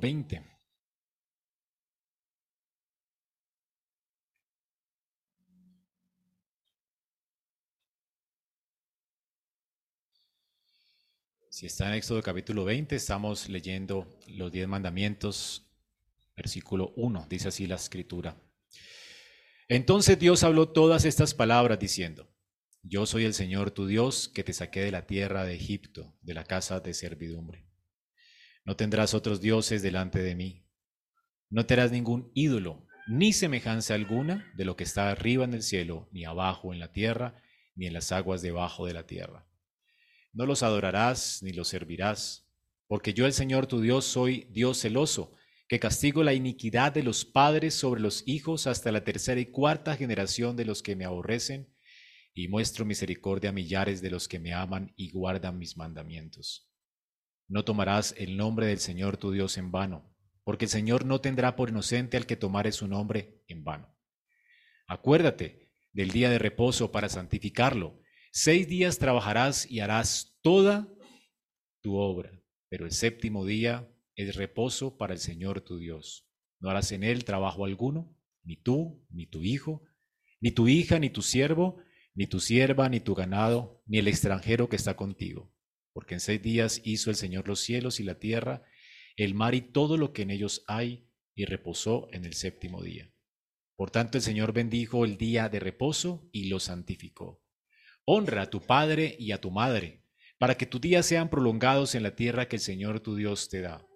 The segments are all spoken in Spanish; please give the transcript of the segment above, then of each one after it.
20. Si está en Éxodo capítulo 20, estamos leyendo los diez mandamientos, versículo 1, dice así la escritura. Entonces Dios habló todas estas palabras diciendo, Yo soy el Señor tu Dios que te saqué de la tierra de Egipto, de la casa de servidumbre. No tendrás otros dioses delante de mí. No te ningún ídolo, ni semejanza alguna de lo que está arriba en el cielo, ni abajo en la tierra, ni en las aguas debajo de la tierra. No los adorarás ni los servirás, porque yo el Señor tu Dios soy Dios celoso, que castigo la iniquidad de los padres sobre los hijos hasta la tercera y cuarta generación de los que me aborrecen, y muestro misericordia a millares de los que me aman y guardan mis mandamientos. No tomarás el nombre del Señor tu Dios en vano, porque el Señor no tendrá por inocente al que tomare su nombre en vano. Acuérdate del día de reposo para santificarlo. Seis días trabajarás y harás toda tu obra, pero el séptimo día es reposo para el Señor tu Dios. No harás en él trabajo alguno, ni tú, ni tu hijo, ni tu hija, ni tu siervo, ni tu sierva, ni tu ganado, ni el extranjero que está contigo porque en seis días hizo el Señor los cielos y la tierra, el mar y todo lo que en ellos hay, y reposó en el séptimo día. Por tanto el Señor bendijo el día de reposo y lo santificó. Honra a tu padre y a tu madre, para que tus días sean prolongados en la tierra que el Señor tu Dios te da.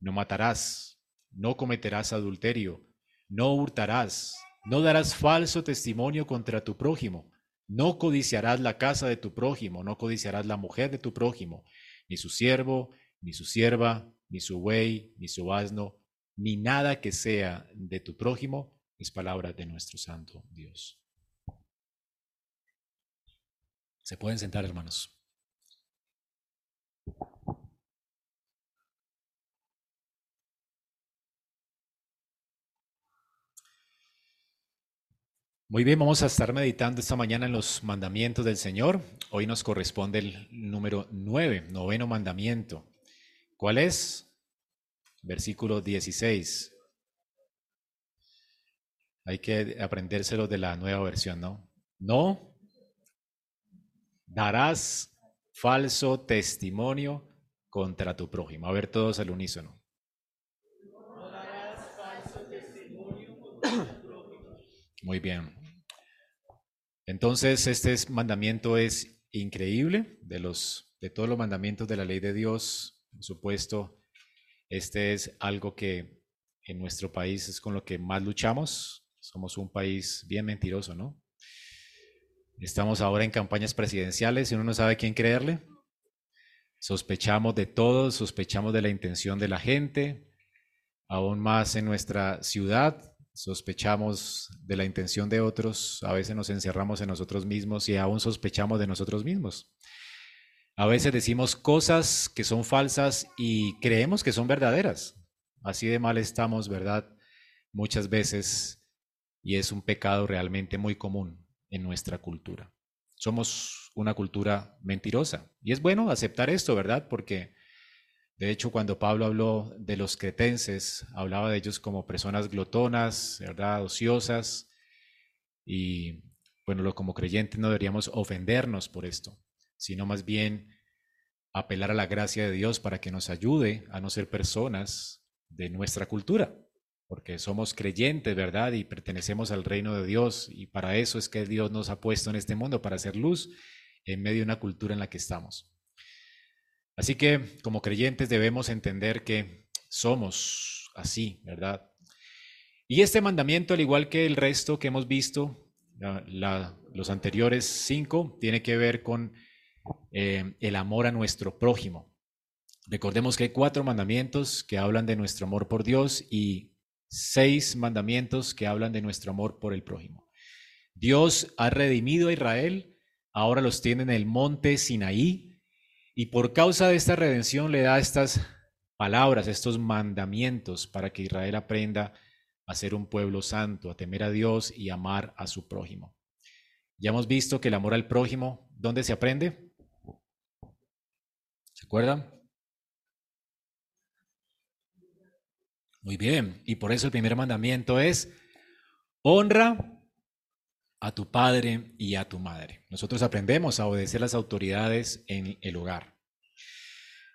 No matarás, no cometerás adulterio, no hurtarás, no darás falso testimonio contra tu prójimo no codiciarás la casa de tu prójimo, no codiciarás la mujer de tu prójimo, ni su siervo, ni su sierva, ni su buey, ni su asno, ni nada que sea de tu prójimo, es palabra de nuestro Santo Dios. Se pueden sentar, hermanos. Muy bien, vamos a estar meditando esta mañana en los mandamientos del Señor. Hoy nos corresponde el número 9, noveno mandamiento. ¿Cuál es? Versículo 16. Hay que aprendérselo de la nueva versión, ¿no? No darás falso testimonio contra tu prójimo. A ver todos al unísono. No darás falso testimonio contra tu prójimo. Muy bien. Entonces, este mandamiento es increíble de los de todos los mandamientos de la ley de Dios. Por supuesto, este es algo que en nuestro país es con lo que más luchamos. Somos un país bien mentiroso, ¿no? Estamos ahora en campañas presidenciales y uno no sabe quién creerle. Sospechamos de todo, sospechamos de la intención de la gente, aún más en nuestra ciudad, sospechamos de la intención de otros, a veces nos encerramos en nosotros mismos y aún sospechamos de nosotros mismos. A veces decimos cosas que son falsas y creemos que son verdaderas. Así de mal estamos, ¿verdad? Muchas veces y es un pecado realmente muy común en nuestra cultura. Somos una cultura mentirosa y es bueno aceptar esto, ¿verdad? Porque de hecho, cuando Pablo habló de los cretenses, hablaba de ellos como personas glotonas, ¿verdad? ociosas, y bueno, como creyentes no deberíamos ofendernos por esto, sino más bien apelar a la gracia de Dios para que nos ayude a no ser personas de nuestra cultura, porque somos creyentes, ¿verdad? Y pertenecemos al reino de Dios, y para eso es que Dios nos ha puesto en este mundo, para hacer luz en medio de una cultura en la que estamos. Así que como creyentes debemos entender que somos así, ¿verdad? Y este mandamiento, al igual que el resto que hemos visto, los anteriores cinco, tiene que ver con eh, el amor a nuestro prójimo. Recordemos que hay cuatro mandamientos que hablan de nuestro amor por Dios y seis mandamientos que hablan de nuestro amor por el prójimo. Dios ha redimido a Israel, ahora los tiene en el monte Sinaí, y por causa de esta redención le da estas palabras, estos mandamientos para que Israel aprenda a ser un pueblo santo, a temer a Dios y amar a su prójimo. Ya hemos visto que el amor al prójimo, ¿dónde se aprende? ¿Se acuerdan? Muy bien, y por eso el primer mandamiento es honra a tu padre y a tu madre. Nosotros aprendemos a obedecer las autoridades en el hogar.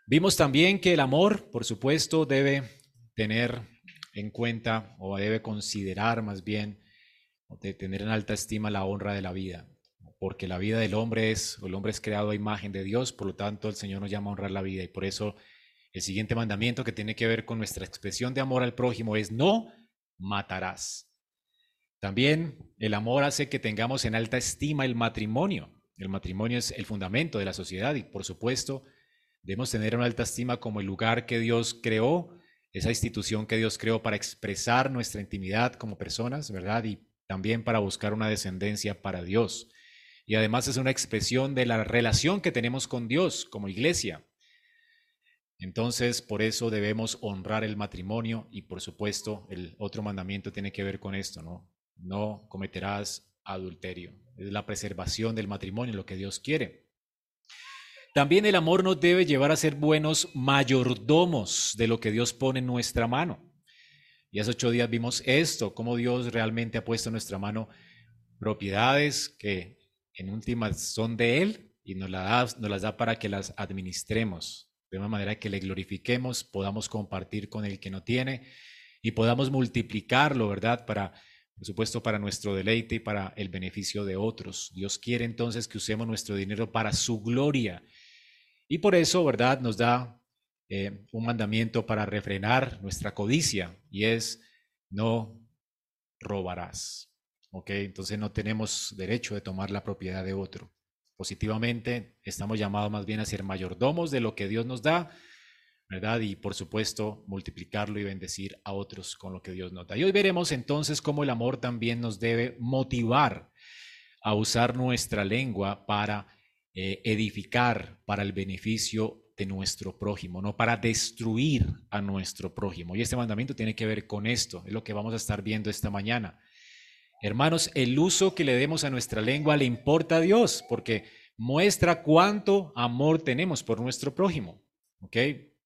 Vimos también que el amor, por supuesto, debe tener en cuenta o debe considerar más bien, de tener en alta estima la honra de la vida, porque la vida del hombre es, el hombre es creado a imagen de Dios, por lo tanto el Señor nos llama a honrar la vida y por eso el siguiente mandamiento que tiene que ver con nuestra expresión de amor al prójimo es no matarás. También el amor hace que tengamos en alta estima el matrimonio. El matrimonio es el fundamento de la sociedad y por supuesto debemos tener en alta estima como el lugar que Dios creó, esa institución que Dios creó para expresar nuestra intimidad como personas, ¿verdad? Y también para buscar una descendencia para Dios. Y además es una expresión de la relación que tenemos con Dios como iglesia. Entonces, por eso debemos honrar el matrimonio y por supuesto el otro mandamiento tiene que ver con esto, ¿no? No cometerás adulterio. Es la preservación del matrimonio, lo que Dios quiere. También el amor nos debe llevar a ser buenos mayordomos de lo que Dios pone en nuestra mano. Y hace ocho días vimos esto, cómo Dios realmente ha puesto en nuestra mano propiedades que en últimas son de Él y nos, las da, nos las da para que las administremos de una manera que le glorifiquemos, podamos compartir con el que no tiene y podamos multiplicarlo, ¿verdad? Para, por supuesto, para nuestro deleite y para el beneficio de otros. Dios quiere entonces que usemos nuestro dinero para su gloria. Y por eso, ¿verdad? Nos da eh, un mandamiento para refrenar nuestra codicia y es no robarás. ¿Ok? Entonces no tenemos derecho de tomar la propiedad de otro positivamente, estamos llamados más bien a ser mayordomos de lo que Dios nos da, ¿verdad? Y por supuesto, multiplicarlo y bendecir a otros con lo que Dios nos da. Y hoy veremos entonces cómo el amor también nos debe motivar a usar nuestra lengua para eh, edificar, para el beneficio de nuestro prójimo, no para destruir a nuestro prójimo. Y este mandamiento tiene que ver con esto, es lo que vamos a estar viendo esta mañana. Hermanos, el uso que le demos a nuestra lengua le importa a Dios porque muestra cuánto amor tenemos por nuestro prójimo. ¿Ok?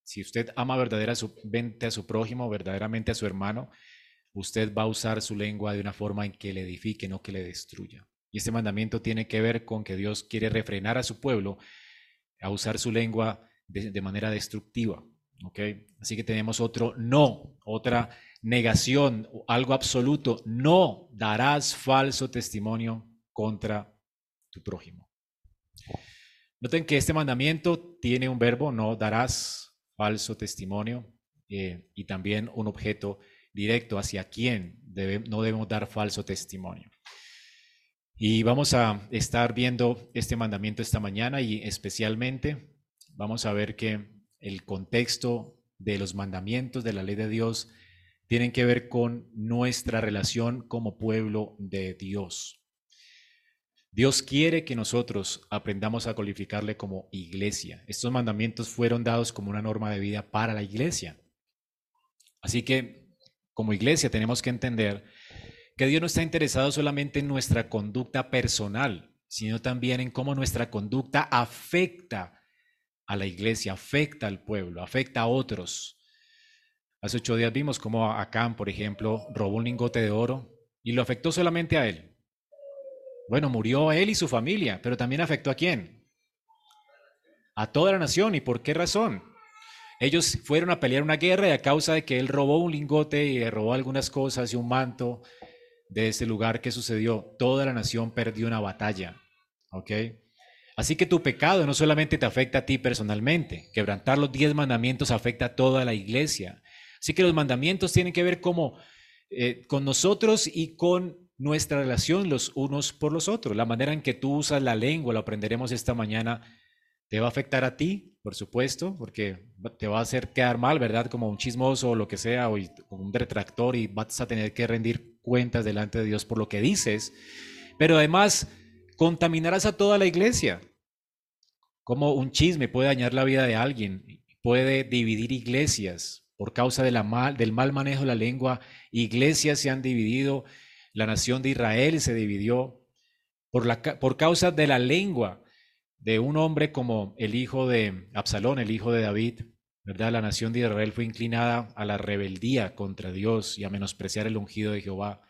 Si usted ama verdaderamente a su prójimo, verdaderamente a su hermano, usted va a usar su lengua de una forma en que le edifique, no que le destruya. Y este mandamiento tiene que ver con que Dios quiere refrenar a su pueblo a usar su lengua de, manera destructiva. ¿Ok? Así que tenemos otro no, otra negación, algo absoluto, no darás falso testimonio contra tu prójimo. Noten que este mandamiento tiene un verbo, no darás falso testimonio, eh, y también un objeto directo hacia quién no debemos dar falso testimonio. Y vamos a estar viendo este mandamiento esta mañana y especialmente vamos a ver que el contexto de los mandamientos de la ley de Dios tienen que ver con nuestra relación como pueblo de Dios. Dios quiere que nosotros aprendamos a cualificarle como iglesia. Estos mandamientos fueron dados como una norma de vida para la iglesia. Así que como iglesia tenemos que entender que Dios no está interesado solamente en nuestra conducta personal, sino también en cómo nuestra conducta afecta a la iglesia, afecta al pueblo, afecta a otros. Hace ocho días vimos cómo Acán, por ejemplo, robó un lingote de oro y lo afectó solamente a él. Bueno, murió él y su familia, pero también afectó a quién? A toda la nación. ¿Y por qué razón? Ellos fueron a pelear una guerra y a causa de que él robó un lingote y robó algunas cosas y un manto de ese lugar que sucedió, toda la nación perdió una batalla. ¿Ok? Así que tu pecado no solamente te afecta a ti personalmente, quebrantar los diez mandamientos afecta a toda la iglesia. Así que los mandamientos tienen que ver como eh, con nosotros y con nuestra relación los unos por los otros. La manera en que tú usas la lengua, lo aprenderemos esta mañana, te va a afectar a ti, por supuesto, porque te va a hacer quedar mal, ¿verdad? Como un chismoso o lo que sea, o un retractor y vas a tener que rendir cuentas delante de Dios por lo que dices. Pero además, contaminarás a toda la iglesia. Como un chisme puede dañar la vida de alguien, puede dividir iglesias, por causa del mal manejo de la lengua, iglesias se han dividido, la nación de Israel se dividió por, la, por causa de la lengua de un hombre como el hijo de Absalón, el hijo de David, ¿verdad? La nación de Israel fue inclinada a la rebeldía contra Dios y a menospreciar el ungido de Jehová.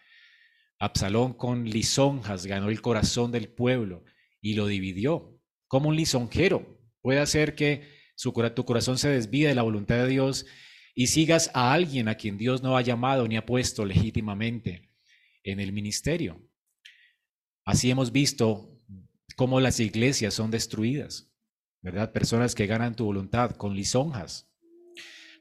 Absalón con lisonjas ganó el corazón del pueblo y lo dividió. Como un lisonjero puede hacer que su, tu corazón se desvíe de la voluntad de Dios y sigas a alguien a quien Dios no ha llamado ni ha puesto legítimamente en el ministerio. Así hemos visto cómo las iglesias son destruidas, ¿verdad? Personas que ganan tu voluntad con lisonjas.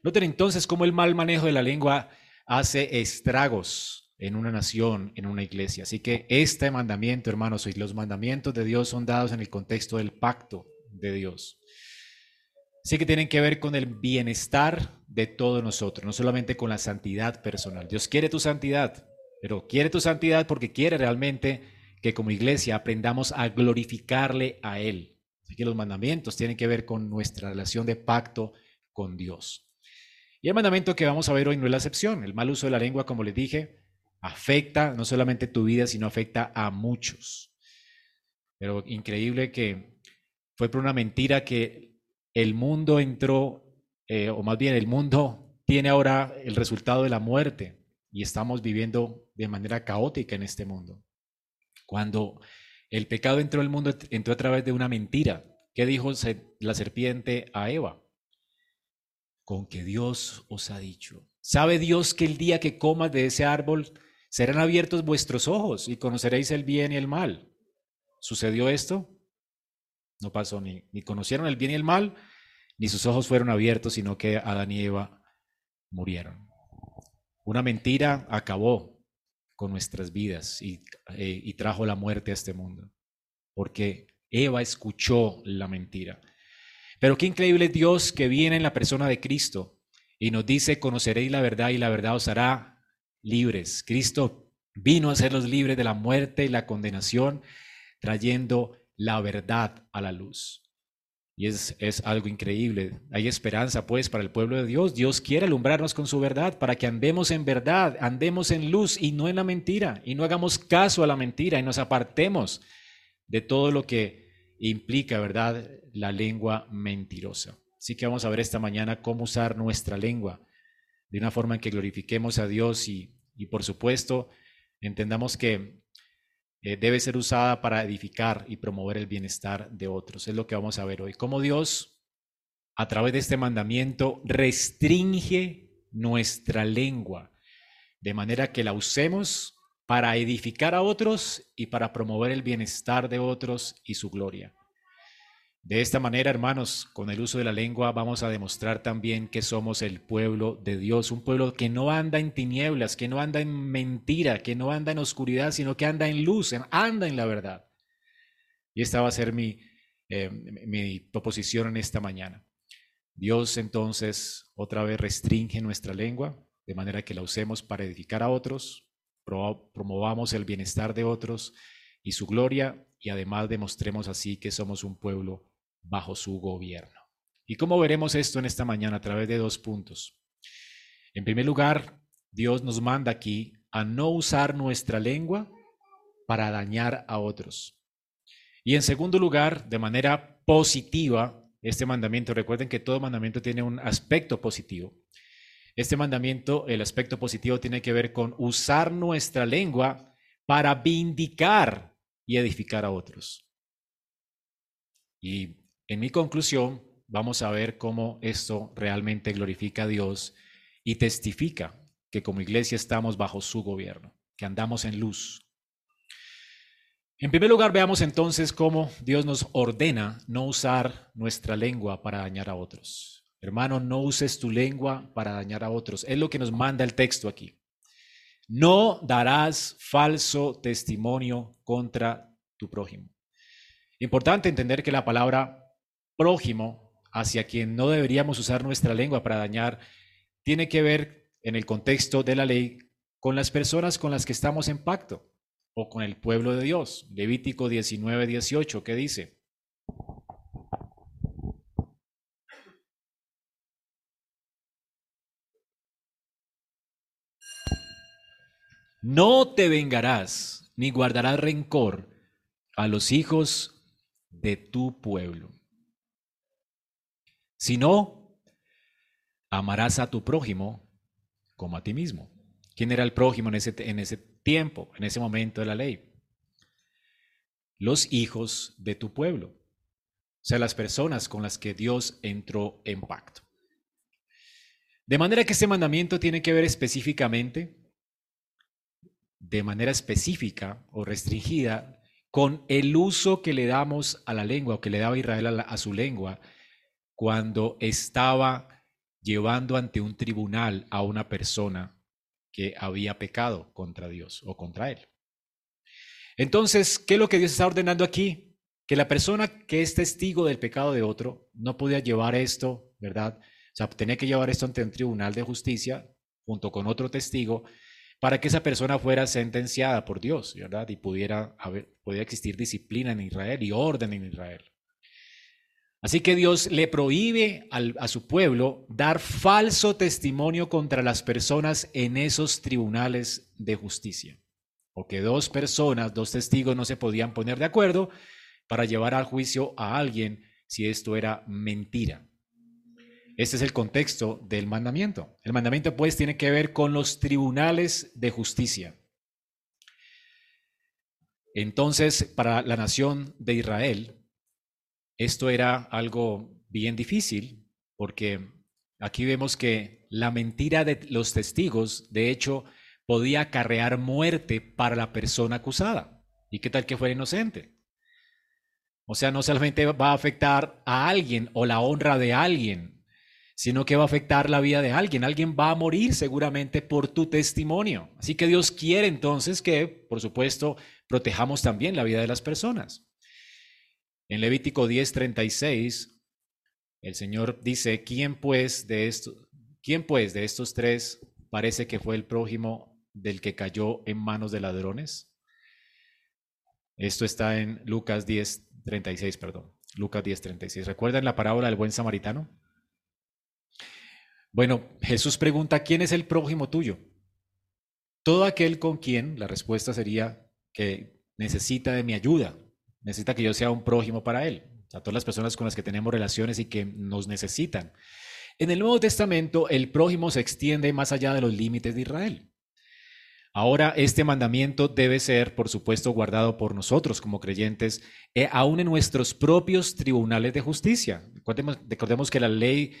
Noten entonces cómo el mal manejo de la lengua hace estragos en una nación, en una iglesia. Así que este mandamiento, hermanos, los mandamientos de Dios son dados en el contexto del pacto de Dios. Así que tienen que ver con el bienestar de todos nosotros, no solamente con la santidad personal. Dios quiere tu santidad, pero quiere tu santidad porque quiere realmente que como iglesia aprendamos a glorificarle a Él. Así que los mandamientos tienen que ver con nuestra relación de pacto con Dios. Y el mandamiento que vamos a ver hoy no es la excepción. El mal uso de la lengua, como les dije, afecta no solamente tu vida, sino afecta a muchos. Pero increíble que fue por una mentira que el mundo entró, eh, o más bien el mundo tiene ahora el resultado de la muerte y estamos viviendo de manera caótica en este mundo. Cuando el pecado entró al mundo, entró a través de una mentira. ¿Qué dijo la serpiente a Eva? Con que Dios os ha dicho. ¿Sabe Dios que el día que comas de ese árbol serán abiertos vuestros ojos y conoceréis el bien y el mal? ¿Sucedió esto? No pasó ni, ni conocieron el bien y el mal, ni sus ojos fueron abiertos, sino que Adán y Eva murieron. Una mentira acabó con nuestras vidas y, eh, y trajo la muerte a este mundo, porque Eva escuchó la mentira. Pero qué increíble Dios que viene en la persona de Cristo y nos dice, conoceréis la verdad y la verdad os hará libres. Cristo vino a hacerlos libres de la muerte y la condenación, trayendo la verdad a la luz. Y es, es, algo increíble. Hay esperanza, pues, para el pueblo de Dios. Dios quiere alumbrarnos con su verdad para que andemos en verdad, andemos en luz y no en la mentira, y no hagamos caso a la mentira y nos apartemos de todo lo que implica, ¿verdad?, la lengua mentirosa. Así que vamos a ver esta mañana cómo usar nuestra lengua de una forma en que glorifiquemos a Dios y, y por supuesto, entendamos que eh, debe ser usada para edificar y promover el bienestar de otros. Es lo que vamos a ver hoy. Cómo Dios, a través de este mandamiento, restringe nuestra lengua de manera que la usemos para edificar a otros y para promover el bienestar de otros y su gloria. De esta manera, hermanos, con el uso de la lengua vamos a demostrar también que somos el pueblo de Dios, un pueblo que no anda en tinieblas, que no anda en mentira, que no anda en oscuridad, sino que anda en luz, anda en la verdad. Y esta va a ser mi, eh, mi proposición en esta mañana. Dios entonces otra vez restringe nuestra lengua de manera que la usemos para edificar a otros, promovamos el bienestar de otros y su gloria y además demostremos así que somos un pueblo bajo su gobierno. ¿Y cómo veremos esto en esta mañana? A través de dos puntos. En primer lugar, Dios nos manda aquí a no usar nuestra lengua para dañar a otros. Y en segundo lugar, de manera positiva, este mandamiento, recuerden que todo mandamiento tiene un aspecto positivo. Este mandamiento, el aspecto positivo tiene que ver con usar nuestra lengua para vindicar y edificar a otros. Y en mi conclusión, vamos a ver cómo esto realmente glorifica a Dios y testifica que como iglesia estamos bajo su gobierno, que andamos en luz. En primer lugar, veamos entonces cómo Dios nos ordena no usar nuestra lengua para dañar a otros. Hermano, no uses tu lengua para dañar a otros. Es lo que nos manda el texto aquí. No darás falso testimonio contra tu prójimo. Importante entender que la palabra prójimo, hacia quien no deberíamos usar nuestra lengua para dañar, tiene que ver en el contexto de la ley con las personas con las que estamos en pacto o con el pueblo de Dios. Levítico 19, 18, ¿qué dice? No te vengarás ni guardarás rencor a los hijos de tu pueblo sino amarás a tu prójimo como a ti mismo. ¿Quién era el prójimo en ese, en ese tiempo, en ese momento de la ley? Los hijos de tu pueblo, o sea, las personas con las que Dios entró en pacto. De manera que este mandamiento tiene que ver específicamente, de manera específica o restringida, con el uso que le damos a la lengua o que le daba Israel a, su lengua cuando estaba llevando ante un tribunal a una persona que había pecado contra Dios o contra él. Entonces, ¿qué es lo que Dios está ordenando aquí? Que la persona que es testigo del pecado de otro no podía llevar esto, ¿verdad? O sea, tenía que llevar esto ante un tribunal de justicia junto con otro testigo para que esa persona fuera sentenciada por Dios, ¿verdad? Y pudiera, haber, pudiera existir disciplina en Israel y orden en Israel. Así que Dios le prohíbe a su pueblo dar falso testimonio contra las personas en esos tribunales de justicia. O que dos personas, dos testigos no se podían poner de acuerdo para llevar al juicio a alguien si esto era mentira. Este es el contexto del mandamiento. El mandamiento pues tiene que ver con los tribunales de justicia. Entonces, para la nación de Israel, esto era algo bien difícil, porque aquí vemos que la mentira de los testigos, de hecho, podía acarrear muerte para la persona acusada. ¿Y qué tal que fuera inocente? O sea, no solamente va a afectar a alguien o la honra de alguien, sino que va a afectar la vida de alguien. Alguien va a morir seguramente por tu testimonio. Así que Dios quiere entonces que, por supuesto, protejamos también la vida de las personas. En Levítico 10:36, el Señor dice, ¿quién pues de estos, quién pues de estos tres parece que fue el prójimo del que cayó en manos de ladrones? Esto está en Lucas 10:36, perdón. Lucas 10:36. ¿Recuerdan la parábola del buen samaritano? Bueno, Jesús pregunta, ¿quién es el prójimo tuyo? Todo aquel con quien, la respuesta sería que necesita de mi ayuda, necesita que yo sea un prójimo para él. A todas las personas con las que tenemos relaciones y que nos necesitan. En el Nuevo Testamento, el prójimo se extiende más allá de los límites de Israel. Ahora, este mandamiento debe ser, por supuesto, guardado por nosotros como creyentes, eh, aún en nuestros propios tribunales de justicia. Recordemos, que la ley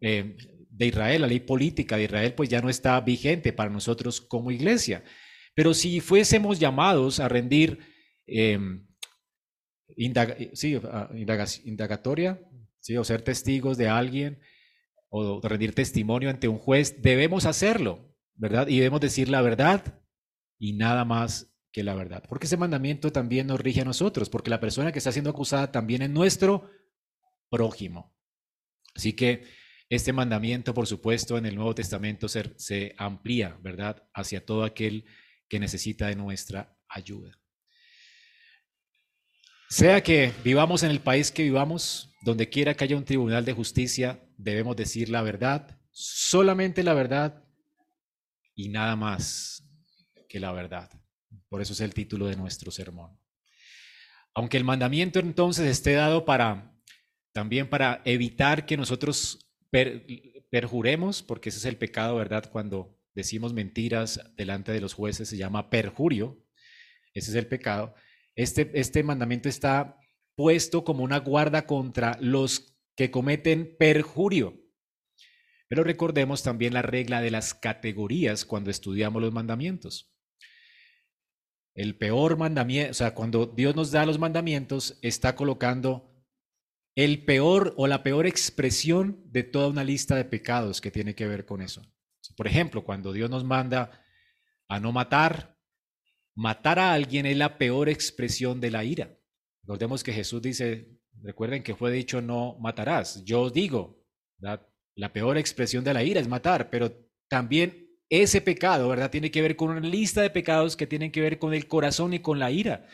eh, de Israel, la ley política de Israel, pues ya no está vigente para nosotros como iglesia. Pero si fuésemos llamados a rendir em, indagatoria, ¿sí? o ser testigos de alguien, o rendir testimonio ante un juez, debemos hacerlo, ¿verdad? Y debemos decir la verdad y nada más que la verdad. Porque ese mandamiento también nos rige a nosotros, porque la persona que está siendo acusada también es nuestro prójimo. Así que este mandamiento, por supuesto, en el Nuevo Testamento se, amplía, ¿verdad?, hacia todo aquel que necesita de nuestra ayuda. Sea que vivamos en el país que vivamos, donde quiera que haya un tribunal de justicia, debemos decir la verdad, solamente la verdad y nada más que la verdad. Por eso es el título de nuestro sermón. Aunque el mandamiento entonces esté dado para también para evitar que nosotros perjuremos, porque ese es el pecado, ¿verdad? Cuando decimos mentiras delante de los jueces se llama perjurio, ese es el pecado. Este, este mandamiento está puesto como una guarda contra los que cometen perjurio. Pero recordemos también la regla de las categorías cuando estudiamos los mandamientos. El peor mandamiento, o sea, cuando Dios nos da los mandamientos, está colocando el peor o la peor expresión de toda una lista de pecados que tiene que ver con eso. Por ejemplo, cuando Dios nos manda a no matar, matar a alguien es la peor expresión de la ira. Recordemos que Jesús dice, recuerden que fue dicho no matarás. Yo digo, la peor expresión de la ira es matar, pero también ese pecado, ¿verdad? Tiene que ver con una lista de pecados que tienen que ver con el corazón y con la ira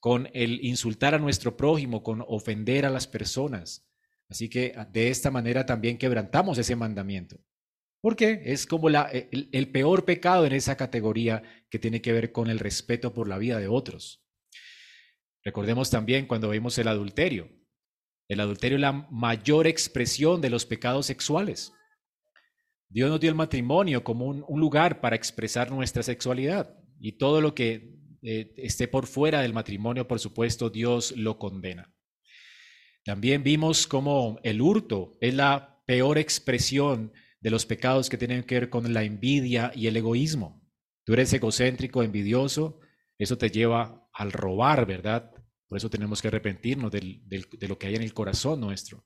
con el insultar a nuestro prójimo, con ofender a las personas. Así que de esta manera también quebrantamos ese mandamiento. Porque es como el, el, peor pecado en esa categoría que tiene que ver con el respeto por la vida de otros. Recordemos también cuando vimos el adulterio. El adulterio es la mayor expresión de los pecados sexuales. Dios nos dio el matrimonio como un, lugar para expresar nuestra sexualidad y todo lo que eh, esté por fuera del matrimonio, por supuesto, Dios lo condena. También vimos cómo el hurto es la peor expresión de los pecados que tienen que ver con la envidia y el egoísmo. Tú eres egocéntrico, envidioso, eso te lleva al robar, ¿verdad? Por eso tenemos que arrepentirnos de lo que hay en el corazón nuestro.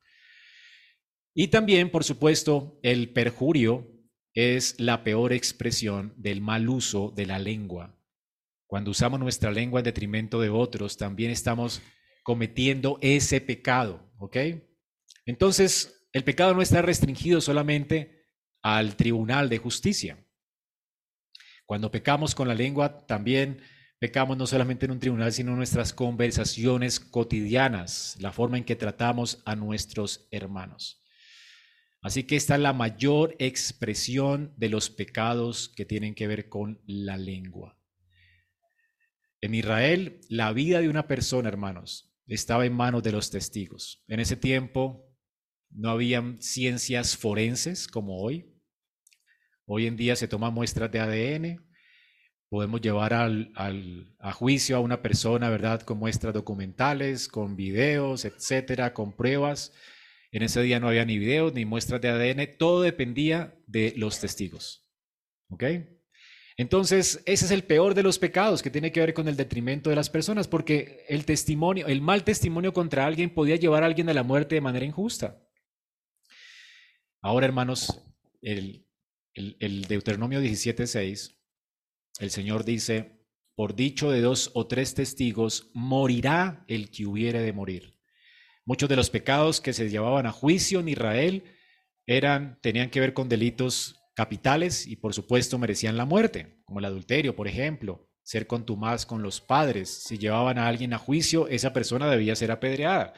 Y también, por supuesto, el perjurio es la peor expresión del mal uso de la lengua. Cuando usamos nuestra lengua en detrimento de otros, también estamos cometiendo ese pecado, ¿ok? Entonces, el pecado no está restringido solamente al tribunal de justicia. Cuando pecamos con la lengua, también pecamos no solamente en un tribunal, sino en nuestras conversaciones cotidianas, la forma en que tratamos a nuestros hermanos. Así que esta es la mayor expresión de los pecados que tienen que ver con la lengua. En Israel, la vida de una persona, hermanos, estaba en manos de los testigos. En ese tiempo no habían ciencias forenses como hoy. Hoy en día se toman muestras de ADN, podemos llevar al, a juicio a una persona, ¿verdad? Con muestras documentales, con videos, etcétera, con pruebas. En ese día no había ni videos ni muestras de ADN, todo dependía de los testigos. ¿Ok? Entonces, ese es el peor de los pecados que tiene que ver con el detrimento de las personas, porque el testimonio, el mal testimonio contra alguien podía llevar a alguien a la muerte de manera injusta. Ahora, hermanos, el, el, Deuteronomio 17:6, el Señor dice: Por dicho de dos o tres testigos, morirá el que hubiere de morir. Muchos de los pecados que se llevaban a juicio en Israel eran, tenían que ver con delitos capitales y por supuesto merecían la muerte, como el adulterio, por ejemplo, ser contumaz con los padres. Si llevaban a alguien a juicio, esa persona debía ser apedreada.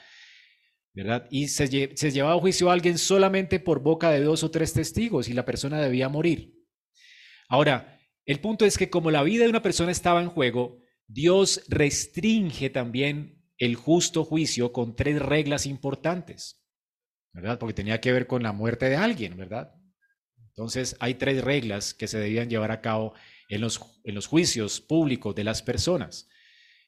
Y se, llevaba a juicio a alguien solamente por boca de dos o tres testigos y la persona debía morir. Ahora, el punto es que como la vida de una persona estaba en juego, Dios restringe también el justo juicio con tres reglas importantes, ¿verdad? Porque tenía que ver con la muerte de alguien, ¿verdad? Entonces hay tres reglas que se debían llevar a cabo en los, en los juicios públicos de las personas.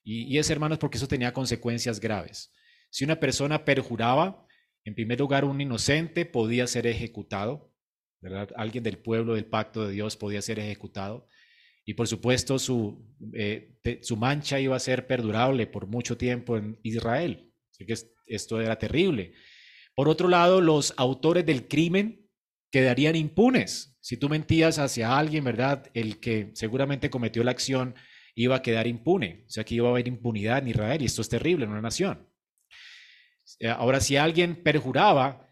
Y, y es, hermanos, porque eso tenía consecuencias graves. Si una persona perjuraba, en primer lugar, un inocente podía ser ejecutado, ¿verdad? Alguien del pueblo del pacto de Dios podía ser ejecutado. Y por supuesto su, eh, su mancha iba a ser perdurable por mucho tiempo en Israel. Así que esto era terrible. Por otro lado, los autores del crimen quedarían impunes. Si tú mentías hacia alguien, ¿verdad? El que seguramente cometió la acción iba a quedar impune. O sea que iba a haber impunidad en Israel y esto es terrible en una nación. Eh, ahora, si alguien perjuraba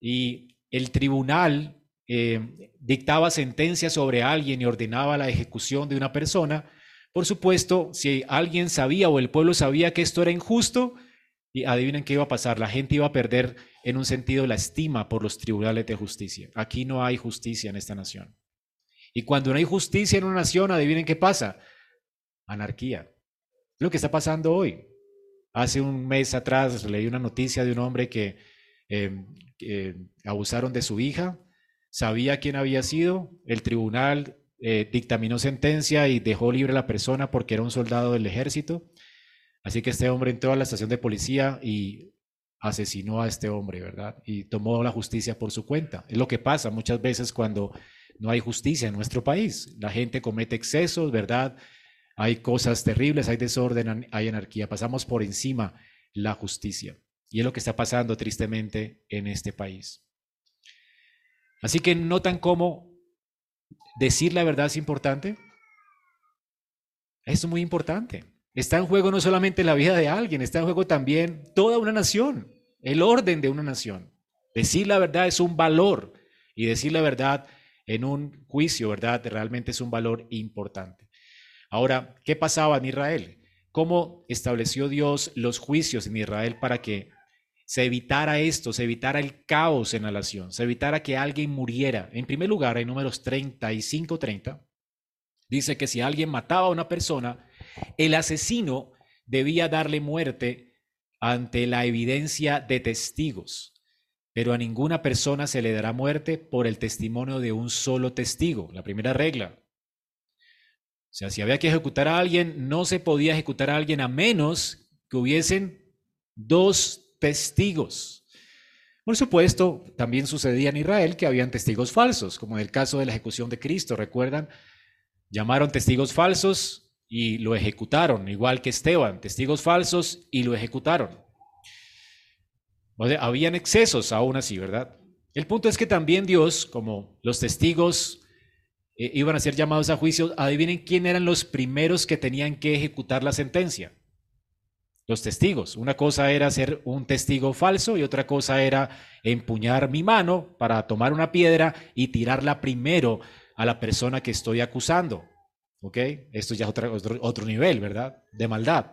y el tribunal eh, dictaba sentencia sobre alguien y ordenaba la ejecución de una persona, por supuesto, si alguien sabía o el pueblo sabía que esto era injusto, y adivinen qué iba a pasar, la gente iba a perder en un sentido la estima por los tribunales de justicia. Aquí no hay justicia en esta nación. Y cuando no hay justicia en una nación, adivinen qué pasa, anarquía. Lo que está pasando hoy. Hace un mes atrás leí una noticia de un hombre que eh, abusaron de su hija sabía quién había sido, el tribunal eh, dictaminó sentencia y dejó libre a la persona porque era un soldado del ejército. Así que este hombre entró a la estación de policía y asesinó a este hombre, ¿verdad? Y tomó la justicia por su cuenta. Es lo que pasa muchas veces cuando no hay justicia en nuestro país. La gente comete excesos, ¿verdad? Hay cosas terribles, hay desorden, hay anarquía. Pasamos por encima la justicia. Y es lo que está pasando tristemente en este país. Así que notan cómo decir la verdad es importante. Es muy importante. Está en juego no solamente la vida de alguien, está en juego también toda una nación, el orden de una nación. Decir la verdad es un valor y decir la verdad en un juicio, ¿verdad? Realmente es un valor importante. Ahora, ¿qué pasaba en Israel? ¿Cómo estableció Dios los juicios en Israel para que se evitara esto, se evitara el caos en la nación, se evitara que alguien muriera. En primer lugar, en números 35-30, dice que si alguien mataba a una persona, el asesino debía darle muerte ante la evidencia de testigos. pero a ninguna persona se le dará muerte por el testimonio de un solo testigo. La primera regla. O sea, si había que ejecutar a alguien, no se podía ejecutar a alguien a menos que hubiesen dos testigos. Por supuesto, también sucedía en Israel que habían testigos falsos, como en el caso de la ejecución de Cristo. ¿Recuerdan? Llamaron testigos falsos y lo ejecutaron, igual que Esteban, testigos falsos y lo ejecutaron. O habían excesos aún así, ¿verdad? El punto es que también Dios, como los testigos eh, iban a ser llamados a juicio, adivinen quién eran los primeros que tenían que ejecutar la sentencia. Los testigos. Una cosa era ser un testigo falso y otra cosa era empuñar mi mano para tomar una piedra y tirarla primero a la persona que estoy acusando. ¿Ok? Esto ya es otro, otro nivel, ¿verdad? De maldad.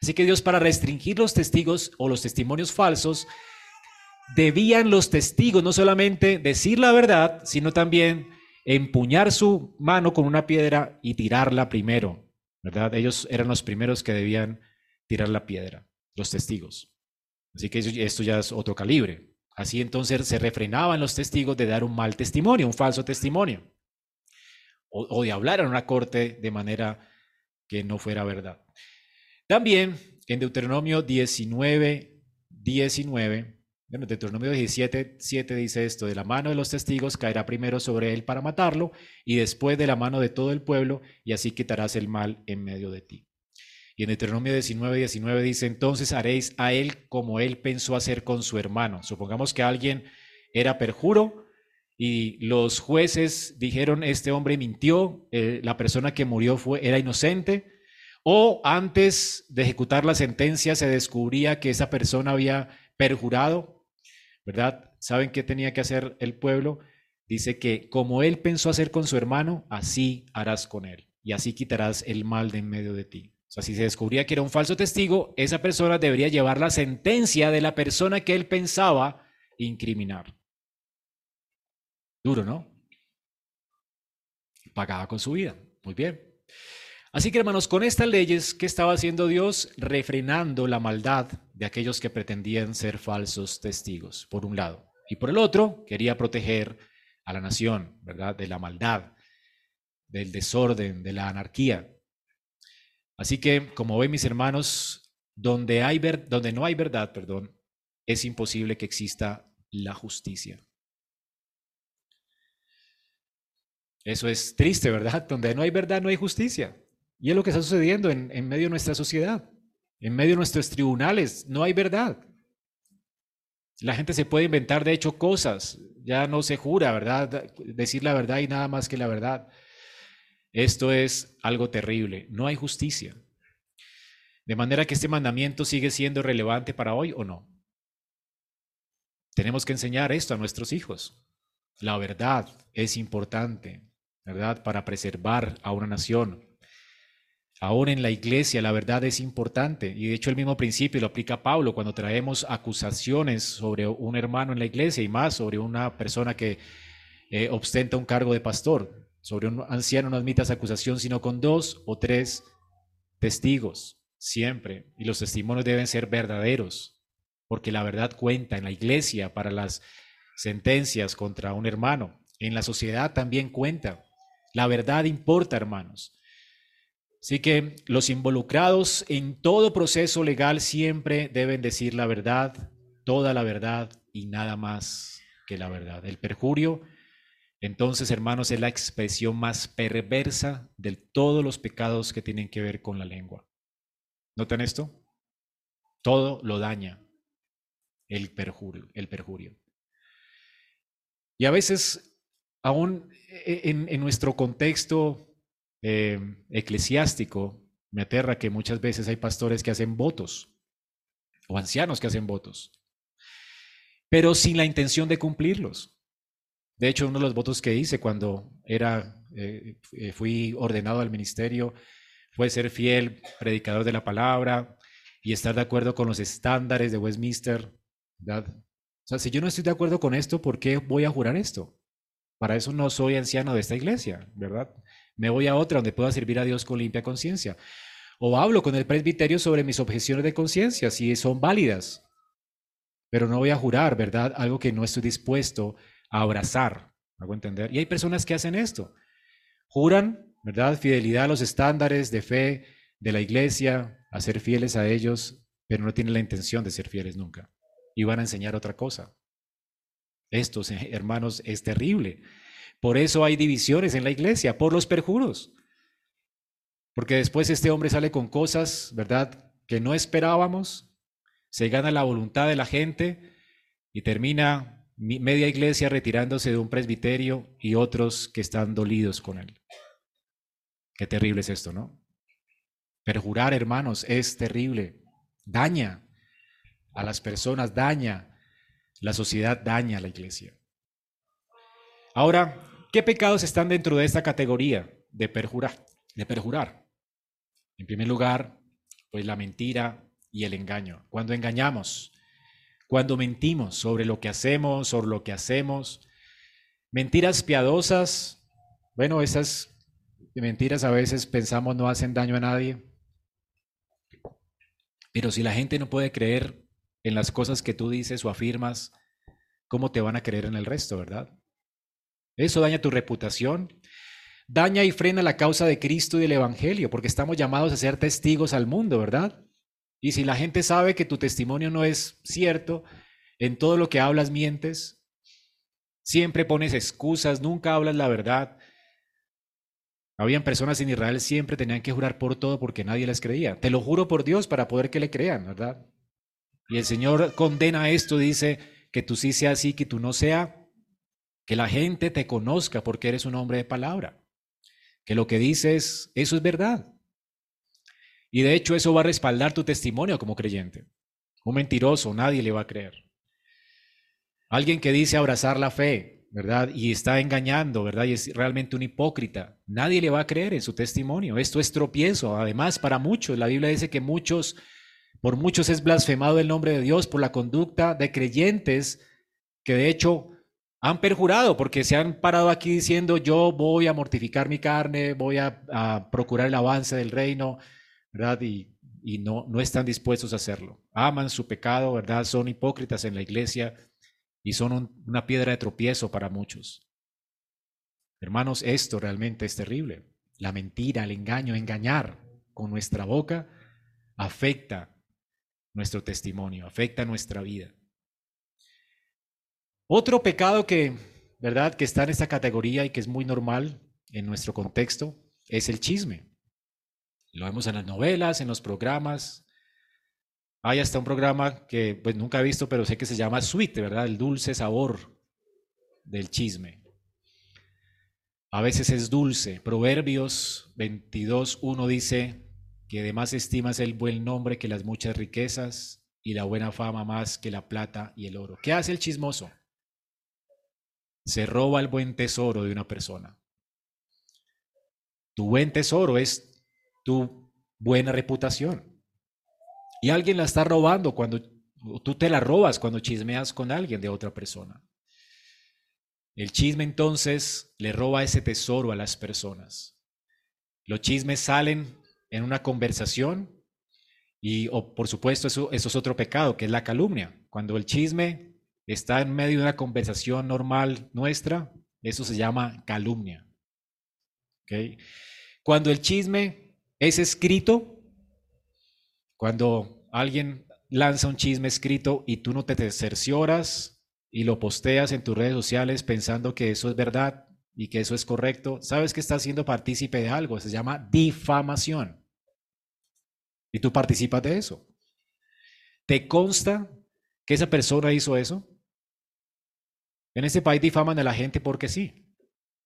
Así que Dios para restringir los testigos o los testimonios falsos, debían los testigos no solamente decir la verdad, sino también empuñar su mano con una piedra y tirarla primero, ¿verdad? Ellos eran los primeros que debían tirar la piedra, los testigos. Así que esto ya es otro calibre. Así entonces se refrenaban los testigos de dar un mal testimonio, un falso testimonio, o, o de hablar en una corte de manera que no fuera verdad. También en Deuteronomio 19, 19, bueno, Deuteronomio 17, 7 dice esto, de la mano de los testigos caerá primero sobre él para matarlo y después de la mano de todo el pueblo y así quitarás el mal en medio de ti. Y en Deuteronomio 19, 19 dice, entonces haréis a él como él pensó hacer con su hermano. Supongamos que alguien era perjuro y los jueces dijeron, este hombre mintió, eh, la persona que murió fue, era inocente, o antes de ejecutar la sentencia se descubría que esa persona había perjurado, ¿verdad? ¿Saben qué tenía que hacer el pueblo? Dice que como él pensó hacer con su hermano, así harás con él. Y así quitarás el mal de en medio de ti. O sea, si se descubría que era un falso testigo, esa persona debería llevar la sentencia de la persona que él pensaba incriminar. Duro, ¿no? Pagaba con su vida. Muy bien. Así que hermanos, con estas leyes, ¿qué estaba haciendo Dios? Refrenando la maldad de aquellos que pretendían ser falsos testigos, por un lado. Y por el otro, quería proteger a la nación, ¿verdad? De la maldad, del desorden, de la anarquía. Así que, como ven mis hermanos, donde, hay donde no hay verdad, perdón, es imposible que exista la justicia. Eso es triste, ¿verdad? Donde no hay verdad, no hay justicia. Y es lo que está sucediendo en, medio de nuestra sociedad, en medio de nuestros tribunales. No hay verdad. La gente se puede inventar, de hecho, cosas. Ya no se jura, ¿verdad? Decir la verdad y nada más que la verdad. Esto es algo terrible. No hay justicia. De manera que este mandamiento sigue siendo relevante para hoy o no. Tenemos que enseñar esto a nuestros hijos. La verdad es importante, ¿verdad? Para preservar a una nación, Aún en la iglesia la verdad es importante y de hecho el mismo principio lo aplica Pablo cuando traemos acusaciones sobre un hermano en la iglesia y más sobre una persona que eh, ostenta un cargo de pastor. Sobre un anciano no admitas acusación sino con dos o tres testigos, siempre. Y los testimonios deben ser verdaderos, porque la verdad cuenta en la iglesia para las sentencias contra un hermano. En la sociedad también cuenta. La verdad importa, hermanos. Así que los involucrados en todo proceso legal siempre deben decir la verdad, toda la verdad y nada más que la verdad. El perjurio, entonces, hermanos, es la expresión más perversa de todos los pecados que tienen que ver con la lengua. ¿Notan esto? Todo lo daña el perjurio, el perjurio. Y a veces, aún en, en nuestro contexto eh, eclesiástico, me aterra que muchas veces hay pastores que hacen votos o ancianos que hacen votos, pero sin la intención de cumplirlos. De hecho, uno de los votos que hice cuando era, eh, eh, fui ordenado al ministerio fue ser fiel predicador de la palabra y estar de acuerdo con los estándares de Westminster. ¿verdad? O sea, si yo no estoy de acuerdo con esto, ¿por qué voy a jurar esto? Para eso no soy anciano de esta iglesia, ¿verdad? Me voy a otra donde pueda servir a Dios con limpia conciencia. O hablo con el presbiterio sobre mis objeciones de conciencia, si son válidas. pero no voy a jurar, ¿verdad? Algo que no estoy dispuesto a abrazar, ¿hago entender? Y hay personas que hacen esto. Juran, ¿verdad? Fidelidad a los estándares de fe de la iglesia, a ser fieles a ellos, pero no tienen la intención de ser fieles nunca. Y van a enseñar otra cosa. Esto, hermanos, es terrible. Por eso hay divisiones en la iglesia, por los perjuros. Porque después este hombre sale con cosas, ¿verdad?, que no esperábamos, se gana la voluntad de la gente y termina media iglesia retirándose de un presbiterio y otros que están dolidos con él. Qué terrible es esto, ¿no? Perjurar, hermanos, es terrible. Daña a las personas, daña la sociedad, daña a la iglesia. Ahora, ¿qué pecados están dentro de esta categoría de perjurar? De perjurar. En primer lugar, pues la mentira y el engaño. Cuando engañamos, cuando mentimos sobre lo que hacemos, sobre lo que hacemos, mentiras piadosas, bueno, esas mentiras a veces pensamos no hacen daño a nadie, pero si la gente no puede creer en las cosas que tú dices o afirmas, ¿cómo te van a creer en el resto, verdad? Eso daña tu reputación, daña y frena la causa de Cristo y del Evangelio, porque estamos llamados a ser testigos al mundo, ¿verdad? Y si la gente sabe que tu testimonio no es cierto, en todo lo que hablas mientes, siempre pones excusas, nunca hablas la verdad, habían personas en Israel siempre tenían que jurar por todo porque nadie les creía. Te lo juro por Dios para poder que le crean, ¿verdad? Y el Señor condena esto, dice que tú sí seas así, que tú no sea, que la gente te conozca porque eres un hombre de palabra, que lo que dices, eso es verdad. Y de hecho eso va a respaldar tu testimonio como creyente. Un mentiroso, nadie le va a creer. Alguien que dice abrazar la fe, ¿verdad? Y está engañando, ¿verdad? Y es realmente un hipócrita. Nadie le va a creer en su testimonio. Esto es tropiezo. Además, para muchos, la Biblia dice que muchos, por muchos es blasfemado el nombre de Dios por la conducta de creyentes que de hecho han perjurado porque se han parado aquí diciendo yo voy a mortificar mi carne, voy a, procurar el avance del reino, ¿verdad? Y, y no, no están dispuestos a hacerlo. Aman su pecado, ¿verdad? Son hipócritas en la iglesia y son una piedra de tropiezo para muchos. Hermanos, esto realmente es terrible. La mentira, el engaño, engañar con nuestra boca afecta nuestro testimonio, afecta nuestra vida. Otro pecado que, ¿verdad?, que está en esta categoría y que es muy normal en nuestro contexto es el chisme. Lo vemos en las novelas, en los programas, hay hasta un programa que pues nunca he visto, pero sé que se llama Sweet, ¿verdad? El dulce sabor del chisme. A veces es dulce. Proverbios 22.1 dice que además estimas el buen nombre que las muchas riquezas y la buena fama más que la plata y el oro. ¿Qué hace el chismoso? Se roba el buen tesoro de una persona. Tu buen tesoro es tu buena reputación. Y alguien la está robando cuando tú te la robas cuando chismeas con alguien de otra persona. El chisme entonces le roba ese tesoro a las personas. Los chismes salen en una conversación y, por supuesto, eso es otro pecado, que es la calumnia. Cuando el chisme está en medio de una conversación normal nuestra, eso se llama calumnia. Cuando el chisme es escrito, cuando alguien lanza un chisme escrito y tú no te cercioras y lo posteas en tus redes sociales pensando que eso es verdad y que eso es correcto, sabes que estás siendo partícipe de algo, se llama difamación. Y tú participas de eso. ¿Te consta que esa persona hizo eso? En este país difaman a la gente porque sí,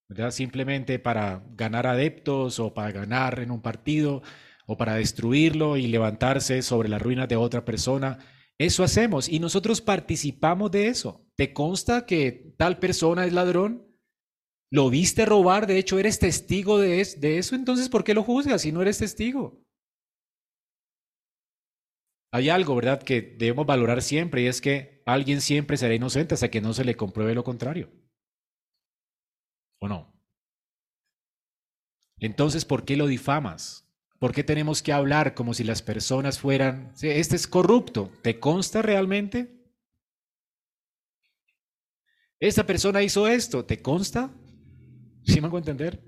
¿verdad? Simplemente para ganar adeptos o para ganar en un partido o para destruirlo y levantarse sobre las ruinas de otra persona. Eso hacemos y nosotros participamos de eso. ¿Te consta que tal persona es ladrón? ¿Lo viste robar? De hecho, eres testigo de, eso. Entonces, ¿por qué lo juzgas si no eres testigo? Hay algo, ¿verdad?, que debemos valorar siempre y es que alguien siempre será inocente hasta que no se le compruebe lo contrario. ¿O no? Entonces, ¿por qué lo difamas? ¿Por qué tenemos que hablar como si las personas fueran, este es corrupto? ¿Te consta realmente? Esta persona hizo esto, ¿te consta? ¿Sí me hago entender?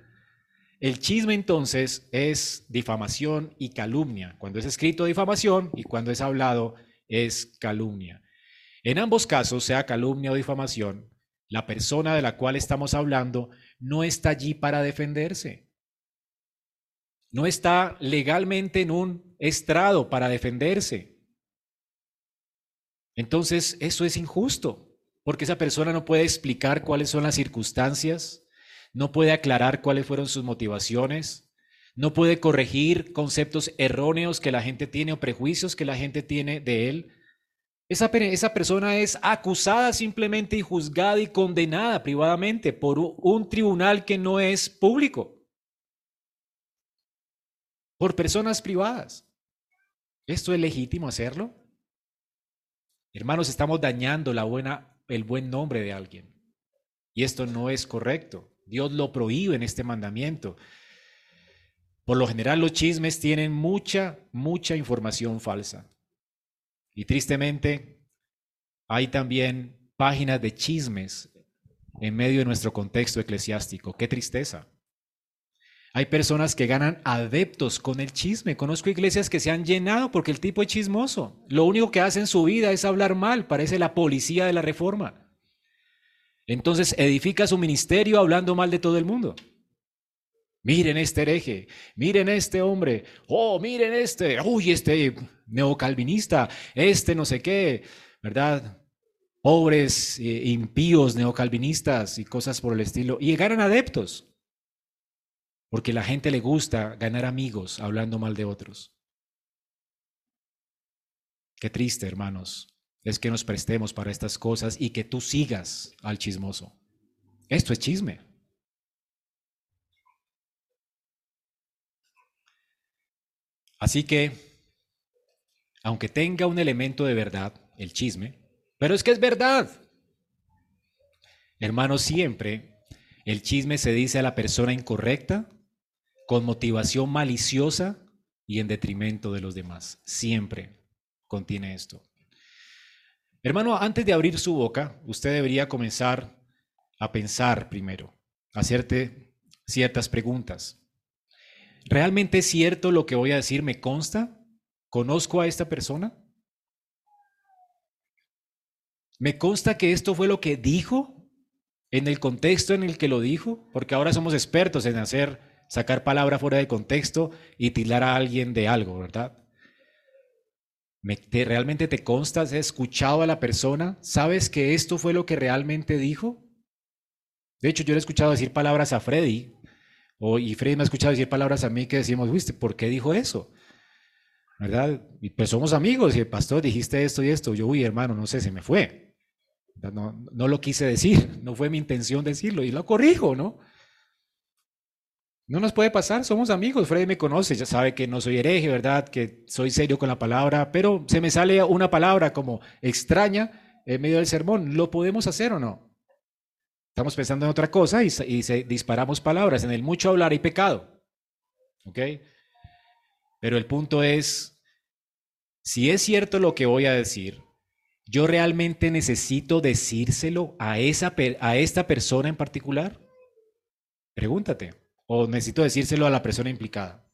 El chisme entonces es difamación y calumnia. Cuando es escrito difamación y cuando es hablado es calumnia. En ambos casos, sea calumnia o difamación, la persona de la cual estamos hablando no está allí para defenderse. No está legalmente en un estrado para defenderse. Entonces, eso es injusto, porque esa persona no puede explicar cuáles son las circunstancias, no puede aclarar cuáles fueron sus motivaciones, no puede corregir conceptos erróneos que la gente tiene o prejuicios que la gente tiene de él. Esa, esa, persona es acusada simplemente y juzgada y condenada privadamente por un tribunal que no es público, por personas privadas. ¿Esto es legítimo hacerlo? Hermanos, estamos dañando la buena, el buen nombre de alguien. Y esto no es correcto. Dios lo prohíbe en este mandamiento. Por lo general los chismes tienen mucha, mucha información falsa. Y tristemente hay también páginas de chismes en medio de nuestro contexto eclesiástico. Qué tristeza. Hay personas que ganan adeptos con el chisme. Conozco iglesias que se han llenado porque el tipo es chismoso. Lo único que hace en su vida es hablar mal. Parece la policía de la reforma. Entonces edifica su ministerio hablando mal de todo el mundo. Miren este hereje, miren este hombre, oh, miren este, uy, este neocalvinista, este no sé qué, ¿verdad? Pobres, eh, impíos, neocalvinistas y cosas por el estilo. Y ganan adeptos, porque la gente le gusta ganar amigos hablando mal de otros. Qué triste, hermanos es que nos prestemos para estas cosas y que tú sigas al chismoso. Esto es chisme. Así que, aunque tenga un elemento de verdad, el chisme, pero es que es verdad. Hermanos, siempre el chisme se dice a la persona incorrecta, con motivación maliciosa y en detrimento de los demás. Siempre contiene esto. Hermano, antes de abrir su boca, usted debería comenzar a pensar primero, hacerte ciertas preguntas. ¿Realmente es cierto lo que voy a decir? ¿Me consta? ¿Conozco a esta persona? ¿Me consta que esto fue lo que dijo en el contexto en el que lo dijo? Porque ahora somos expertos en hacer, sacar palabra fuera de contexto y tirar a alguien de algo, ¿verdad? ¿Realmente te consta? ¿Has escuchado a la persona? ¿Sabes que esto fue lo que realmente dijo? De hecho, yo le he escuchado decir palabras a Freddy, o, y Freddy me ha escuchado decir palabras a mí que decimos, ¿viste? ¿Por qué dijo eso? ¿Verdad? Y pues somos amigos, y el pastor dijiste esto y esto. Yo, uy, hermano, no sé, se me fue. No, no lo quise decir, no fue mi intención decirlo, y lo corrijo, ¿no? No nos puede pasar, somos amigos. Freddy me conoce, ya sabe que no soy hereje, ¿verdad? Que soy serio con la palabra, pero se me sale una palabra como extraña en medio del sermón. ¿Lo podemos hacer o no? Estamos pensando en otra cosa y, se, disparamos palabras. En el mucho hablar y pecado. ¿Ok? Pero el punto es, si es cierto lo que voy a decir, ¿yo realmente necesito decírselo a, esa, a esta persona en particular? Pregúntate. ¿O necesito decírselo a la persona implicada?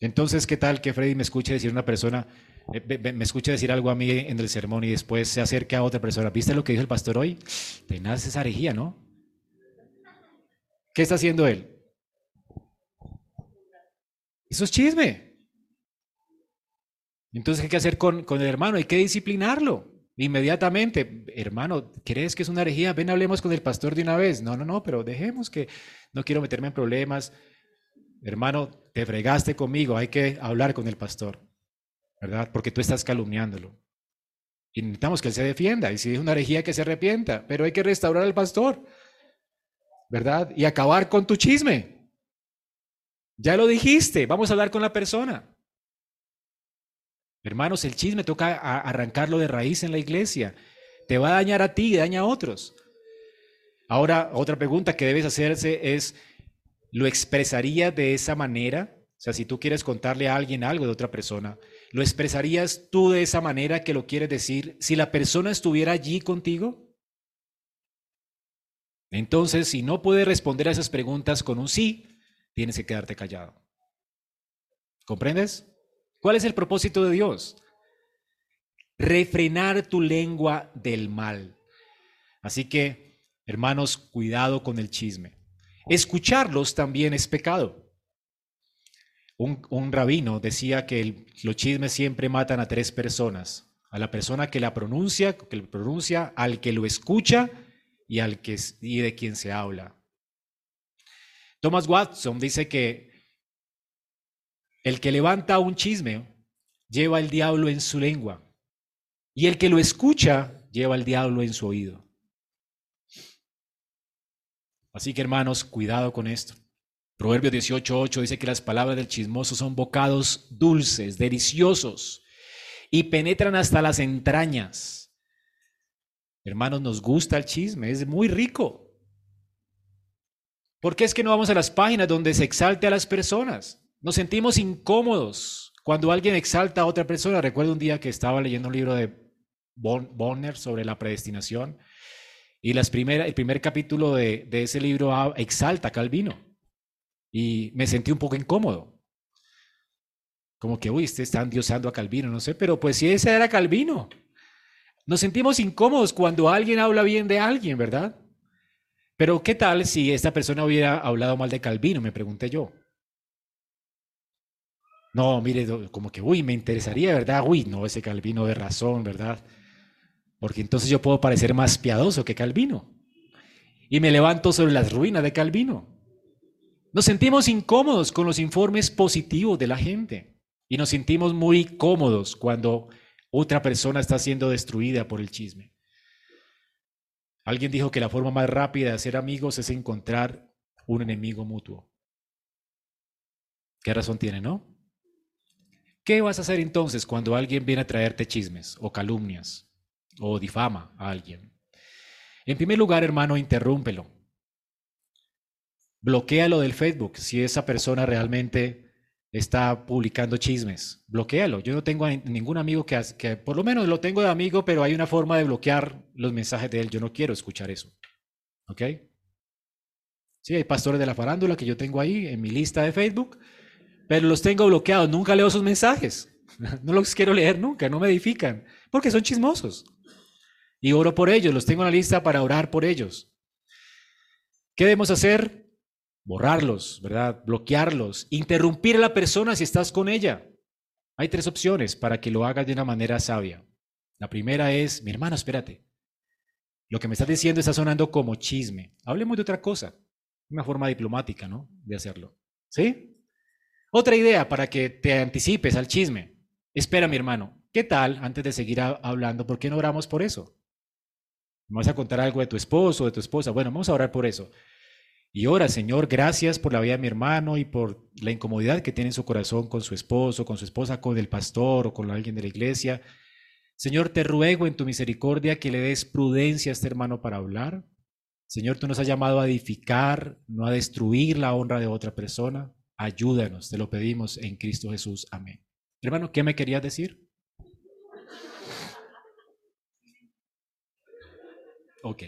Entonces, ¿qué tal que Freddy me escuche decir una persona, eh, me escuche decir algo a mí en el sermón y después se acerque a otra persona? ¿Viste lo que dijo el pastor hoy? Tenaz esa herejía, ¿no? ¿Qué está haciendo él? Eso es chisme. Entonces, ¿qué hay que hacer con, con el hermano? Hay que disciplinarlo. Inmediatamente, hermano, ¿crees que es una herejía? Ven, hablemos con el pastor de una vez. No, no, no, pero dejemos que no quiero meterme en problemas. Hermano, te fregaste conmigo, hay que hablar con el pastor, ¿verdad? Porque tú estás calumniándolo. Y necesitamos que él se defienda. Y si es una herejía, que se arrepienta. Pero hay que restaurar al pastor, ¿verdad? Y acabar con tu chisme. Ya lo dijiste, vamos a hablar con la persona. Hermanos, el chisme toca arrancarlo de raíz en la iglesia. Te va a dañar a ti y daña a otros. Ahora, otra pregunta que debes hacerse es, ¿lo expresaría de esa manera? O sea, si tú quieres contarle a alguien algo de otra persona, ¿Lo expresarías tú de esa manera que lo quieres decir si la persona estuviera allí contigo? Entonces, si no puedes responder a esas preguntas con un sí, tienes que quedarte callado. ¿Comprendes? ¿Cuál es el propósito de Dios? Refrenar tu lengua del mal. Así que, hermanos, cuidado con el chisme. Escucharlos también es pecado. Un, rabino decía que los chismes siempre matan a tres personas. A la persona que la pronuncia, que lo pronuncia, al que lo escucha y, al que, y de quien se habla. Thomas Watson dice que el que levanta un chisme lleva el diablo en su lengua y el que lo escucha lleva el diablo en su oído. Así que hermanos, cuidado con esto. Proverbios 18:8 dice que las palabras del chismoso son bocados dulces, deliciosos y penetran hasta las entrañas. Hermanos, nos gusta el chisme, es muy rico. ¿Por qué es que no vamos a las páginas donde se exalte a las personas? Nos sentimos incómodos cuando alguien exalta a otra persona. Recuerdo un día que estaba leyendo un libro de Bonner sobre la predestinación y el primer capítulo de, ese libro exalta a Calvino y me sentí un poco incómodo. Como que, uy, este está endiosando a Calvino, no sé, pero pues si ese era Calvino. Nos sentimos incómodos cuando alguien habla bien de alguien, ¿verdad? Pero ¿qué tal si esta persona hubiera hablado mal de Calvino? Me pregunté yo. No, mire, como que, uy, me interesaría, ¿verdad? Uy, no, ese Calvino de razón, ¿verdad? Porque entonces yo puedo parecer más piadoso que Calvino. Y me levanto sobre las ruinas de Calvino. Nos sentimos incómodos con los informes positivos de la gente y nos sentimos muy cómodos cuando otra persona está siendo destruida por el chisme. Alguien dijo que la forma más rápida de hacer amigos es encontrar un enemigo mutuo. ¿Qué razón tiene, no? ¿Qué vas a hacer entonces cuando alguien viene a traerte chismes o calumnias o difama a alguien? En primer lugar, hermano, interrúmpelo bloquealo del Facebook si esa persona realmente está publicando chismes. Bloquealo. Yo no tengo ningún amigo que, que, por lo menos lo tengo de amigo, pero hay una forma de bloquear los mensajes de él. Yo no quiero escuchar eso. ¿Ok? Sí, hay pastores de la farándula que yo tengo ahí en mi lista de Facebook, pero los tengo bloqueados. Nunca leo sus mensajes. No los quiero leer nunca, no me edifican, porque son chismosos. Y oro por ellos, los tengo en la lista para orar por ellos. ¿Qué debemos hacer? Borrarlos, ¿verdad? Bloquearlos, interrumpir a la persona si estás con ella. Hay tres opciones para que lo hagas de una manera sabia. La primera es, mi hermano, espérate. Lo que me estás diciendo está sonando como chisme. Hablemos de otra cosa. Una forma diplomática, ¿no? De hacerlo. ¿Sí? Otra idea para que te anticipes al chisme. Espera, mi hermano. ¿Qué tal, antes de seguir hablando, por qué no oramos por eso? ¿Me vas a contar algo de tu esposo o de tu esposa? Bueno, vamos a orar por eso. Y ora, Señor, gracias por la vida de mi hermano y por la incomodidad que tiene en su corazón con su esposo, con su esposa, con el pastor o con alguien de la iglesia. Señor, te ruego en tu misericordia que le des prudencia a este hermano para hablar. Señor, tú nos has llamado a edificar, no a destruir la honra de otra persona. Ayúdanos, te lo pedimos en Cristo Jesús. Amén. Hermano, ¿qué me querías decir? Ok.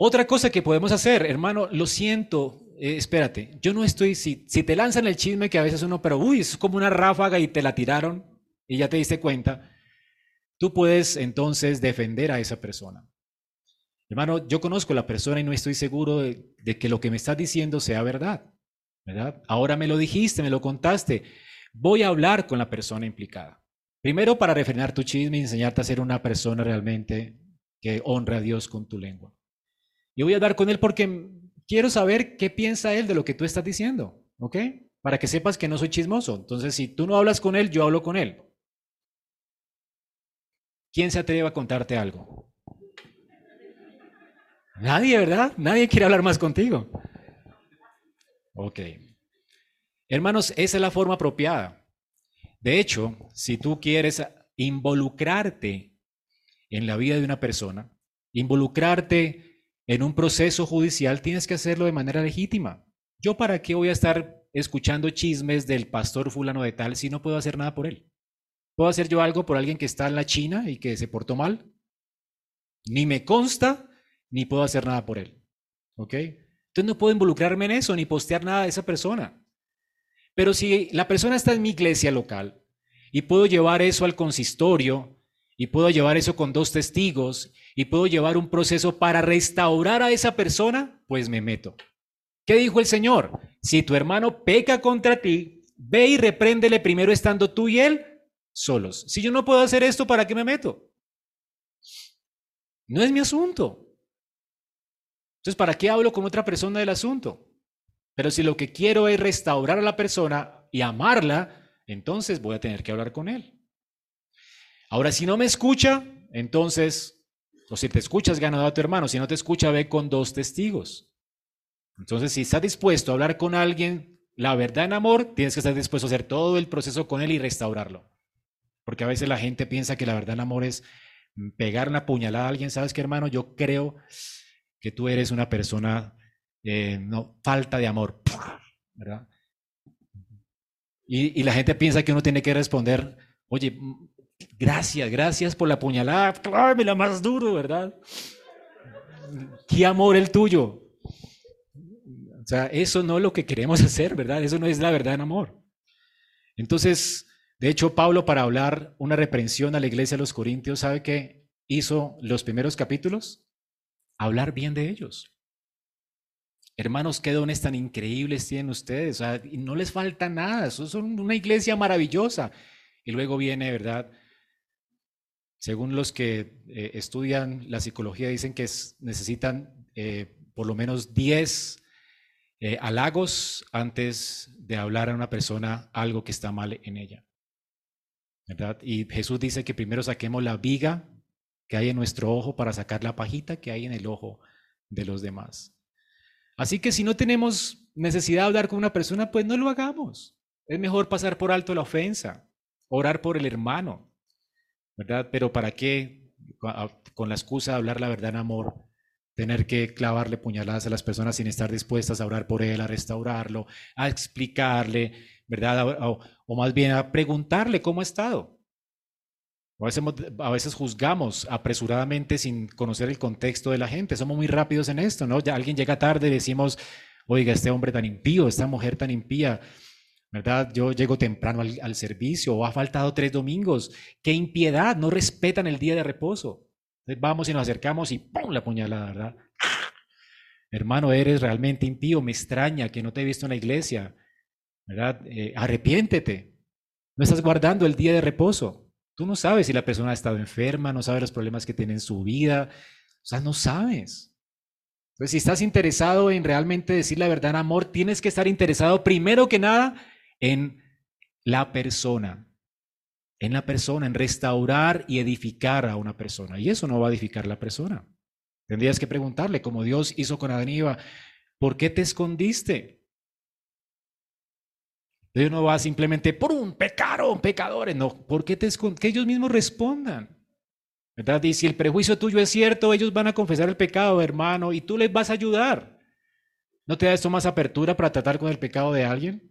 Otra cosa que podemos hacer, hermano, lo siento, eh, espérate, yo no estoy, si, si te lanzan el chisme que a veces uno, pero uy, es como una ráfaga y te la tiraron y ya te diste cuenta, tú puedes entonces defender a esa persona. Hermano, yo conozco a la persona y no estoy seguro de, que lo que me estás diciendo sea verdad, ¿verdad? Ahora me lo dijiste, me lo contaste. Voy a hablar con la persona implicada. Primero para refrenar tu chisme y enseñarte a ser una persona realmente que honra a Dios con tu lengua. Yo voy a hablar con él porque quiero saber qué piensa él de lo que tú estás diciendo, ¿ok? Para que sepas que no soy chismoso. Entonces, si tú no hablas con él, yo hablo con él. ¿Quién se atreve a contarte algo? Nadie, ¿verdad? Nadie quiere hablar más contigo. Ok. Hermanos, esa es la forma apropiada. De hecho, si tú quieres involucrarte en la vida de una persona, involucrarte en un proceso judicial tienes que hacerlo de manera legítima. ¿Yo para qué voy a estar escuchando chismes del pastor fulano de tal si no puedo hacer nada por él? ¿Puedo hacer yo algo por alguien que está en la China y que se portó mal? Ni me consta, ni puedo hacer nada por él. ¿Ok? Entonces no puedo involucrarme en eso, ni postear nada de esa persona. Pero si la persona está en mi iglesia local y puedo llevar eso al consistorio y puedo llevar eso con dos testigos y puedo llevar un proceso para restaurar a esa persona, pues me meto. ¿Qué dijo el Señor? Si tu hermano peca contra ti, ve y repréndele primero estando tú y él solos. Si yo no puedo hacer esto, ¿para qué me meto? No es mi asunto. Entonces, ¿para qué hablo con otra persona del asunto? Pero si lo que quiero es restaurar a la persona y amarla, entonces voy a tener que hablar con él. Ahora, si no me escucha, entonces, o si te escuchas, ganado a tu hermano. Si no te escucha, ve con dos testigos. Entonces, si estás dispuesto a hablar con alguien la verdad en amor, tienes que estar dispuesto a hacer todo el proceso con él y restaurarlo. Porque a veces la gente piensa que la verdad en amor es pegar una puñalada a alguien. ¿Sabes qué, hermano? Yo creo que tú eres una persona, eh, no, falta de amor. ¿Verdad? Y, y la gente piensa que uno tiene que responder, oye, gracias, gracias por la puñalada, la más duro, ¿verdad? ¿Qué amor el tuyo? O sea, eso no es lo que queremos hacer, ¿verdad? Eso no es la verdad en amor. Entonces, de hecho, Pablo para hablar una reprensión a la iglesia de los Corintios, ¿sabe qué hizo los primeros capítulos? Hablar bien de ellos. Hermanos, qué dones tan increíbles tienen ustedes. O sea, no les falta nada. Son una iglesia maravillosa. Y luego viene, ¿verdad? Según los que eh, estudian la psicología, dicen que necesitan eh, por lo menos 10 eh, halagos antes de hablar a una persona algo que está mal en ella. ¿Verdad? Y Jesús dice que primero saquemos la viga que hay en nuestro ojo para sacar la pajita que hay en el ojo de los demás. Así que si no tenemos necesidad de hablar con una persona, pues no lo hagamos. Es mejor pasar por alto la ofensa, orar por el hermano, ¿verdad? Pero ¿para qué? Con la excusa de hablar la verdad en amor, tener que clavarle puñaladas a las personas sin estar dispuestas a orar por él, a restaurarlo, a explicarle, ¿verdad? O, más bien a preguntarle cómo ha estado. A veces, juzgamos apresuradamente sin conocer el contexto de la gente. Somos muy rápidos en esto, ¿no? Alguien llega tarde y decimos, oiga, este hombre tan impío, esta mujer tan impía, ¿verdad? Yo llego temprano al, servicio o ha faltado tres domingos. ¡Qué impiedad! No respetan el día de reposo. Vamos y nos acercamos y ¡pum! la puñalada, ¿verdad? Hermano, eres realmente impío, me extraña que no te he visto en la iglesia, ¿verdad? Eh, arrepiéntete. No estás guardando el día de reposo. Tú no sabes si la persona ha estado enferma, no sabes los problemas que tiene en su vida, o sea, no sabes. Entonces, si estás interesado en realmente decir la verdad en amor, tienes que estar interesado primero que nada en la persona en la persona, en restaurar y edificar a una persona. Y eso no va a edificar la persona. Tendrías que preguntarle, como Dios hizo con Adán y Eva, ¿por qué te escondiste? Dios no va simplemente por un pecado, pecadores, no, ¿por qué te escondes? Que ellos mismos respondan. ¿Verdad? Si el prejuicio tuyo es cierto, ellos van a confesar el pecado, hermano, y tú les vas a ayudar. ¿No te da esto más apertura para tratar con el pecado de alguien?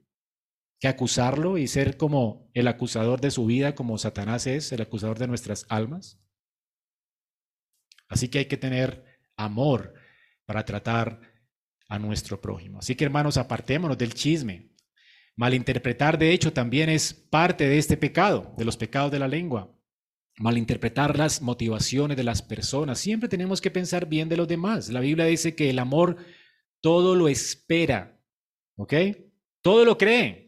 Que acusarlo y ser como el acusador de su vida, como Satanás es el acusador de nuestras almas. Así que hay que tener amor para tratar a nuestro prójimo. Así que hermanos, apartémonos del chisme. Malinterpretar, de hecho, también es parte de este pecado, de los pecados de la lengua. Malinterpretar las motivaciones de las personas. Siempre tenemos que pensar bien de los demás. La Biblia dice que el amor todo lo espera, ¿ok? Todo lo cree,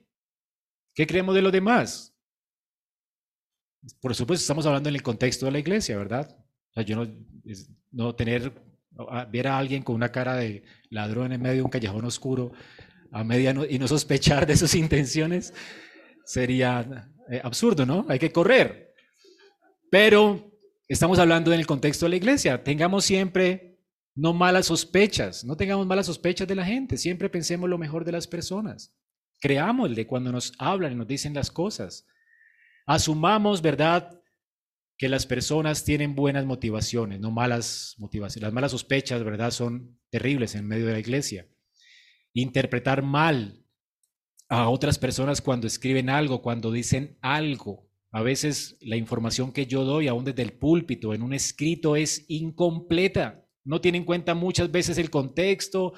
¿Qué creemos de los demás? Por supuesto, estamos hablando en el contexto de la iglesia, ¿verdad? O sea, yo no, no tener, ver a alguien con una cara de ladrón en medio de un callejón oscuro a media y no sospechar de sus intenciones sería eh, absurdo, ¿no? Hay que correr. Pero estamos hablando en el contexto de la iglesia. Tengamos siempre no malas sospechas, no tengamos malas sospechas de la gente, siempre pensemos lo mejor de las personas. Creámosle cuando nos hablan y nos dicen las cosas. Asumamos, ¿verdad? Que las personas tienen buenas motivaciones, no malas motivaciones. Las malas sospechas, ¿verdad? Son terribles en medio de la iglesia. Interpretar mal a otras personas cuando escriben algo, cuando dicen algo, A veces la información que yo doy, aún desde el púlpito, en un escrito, es incompleta. No tiene en cuenta muchas veces el contexto,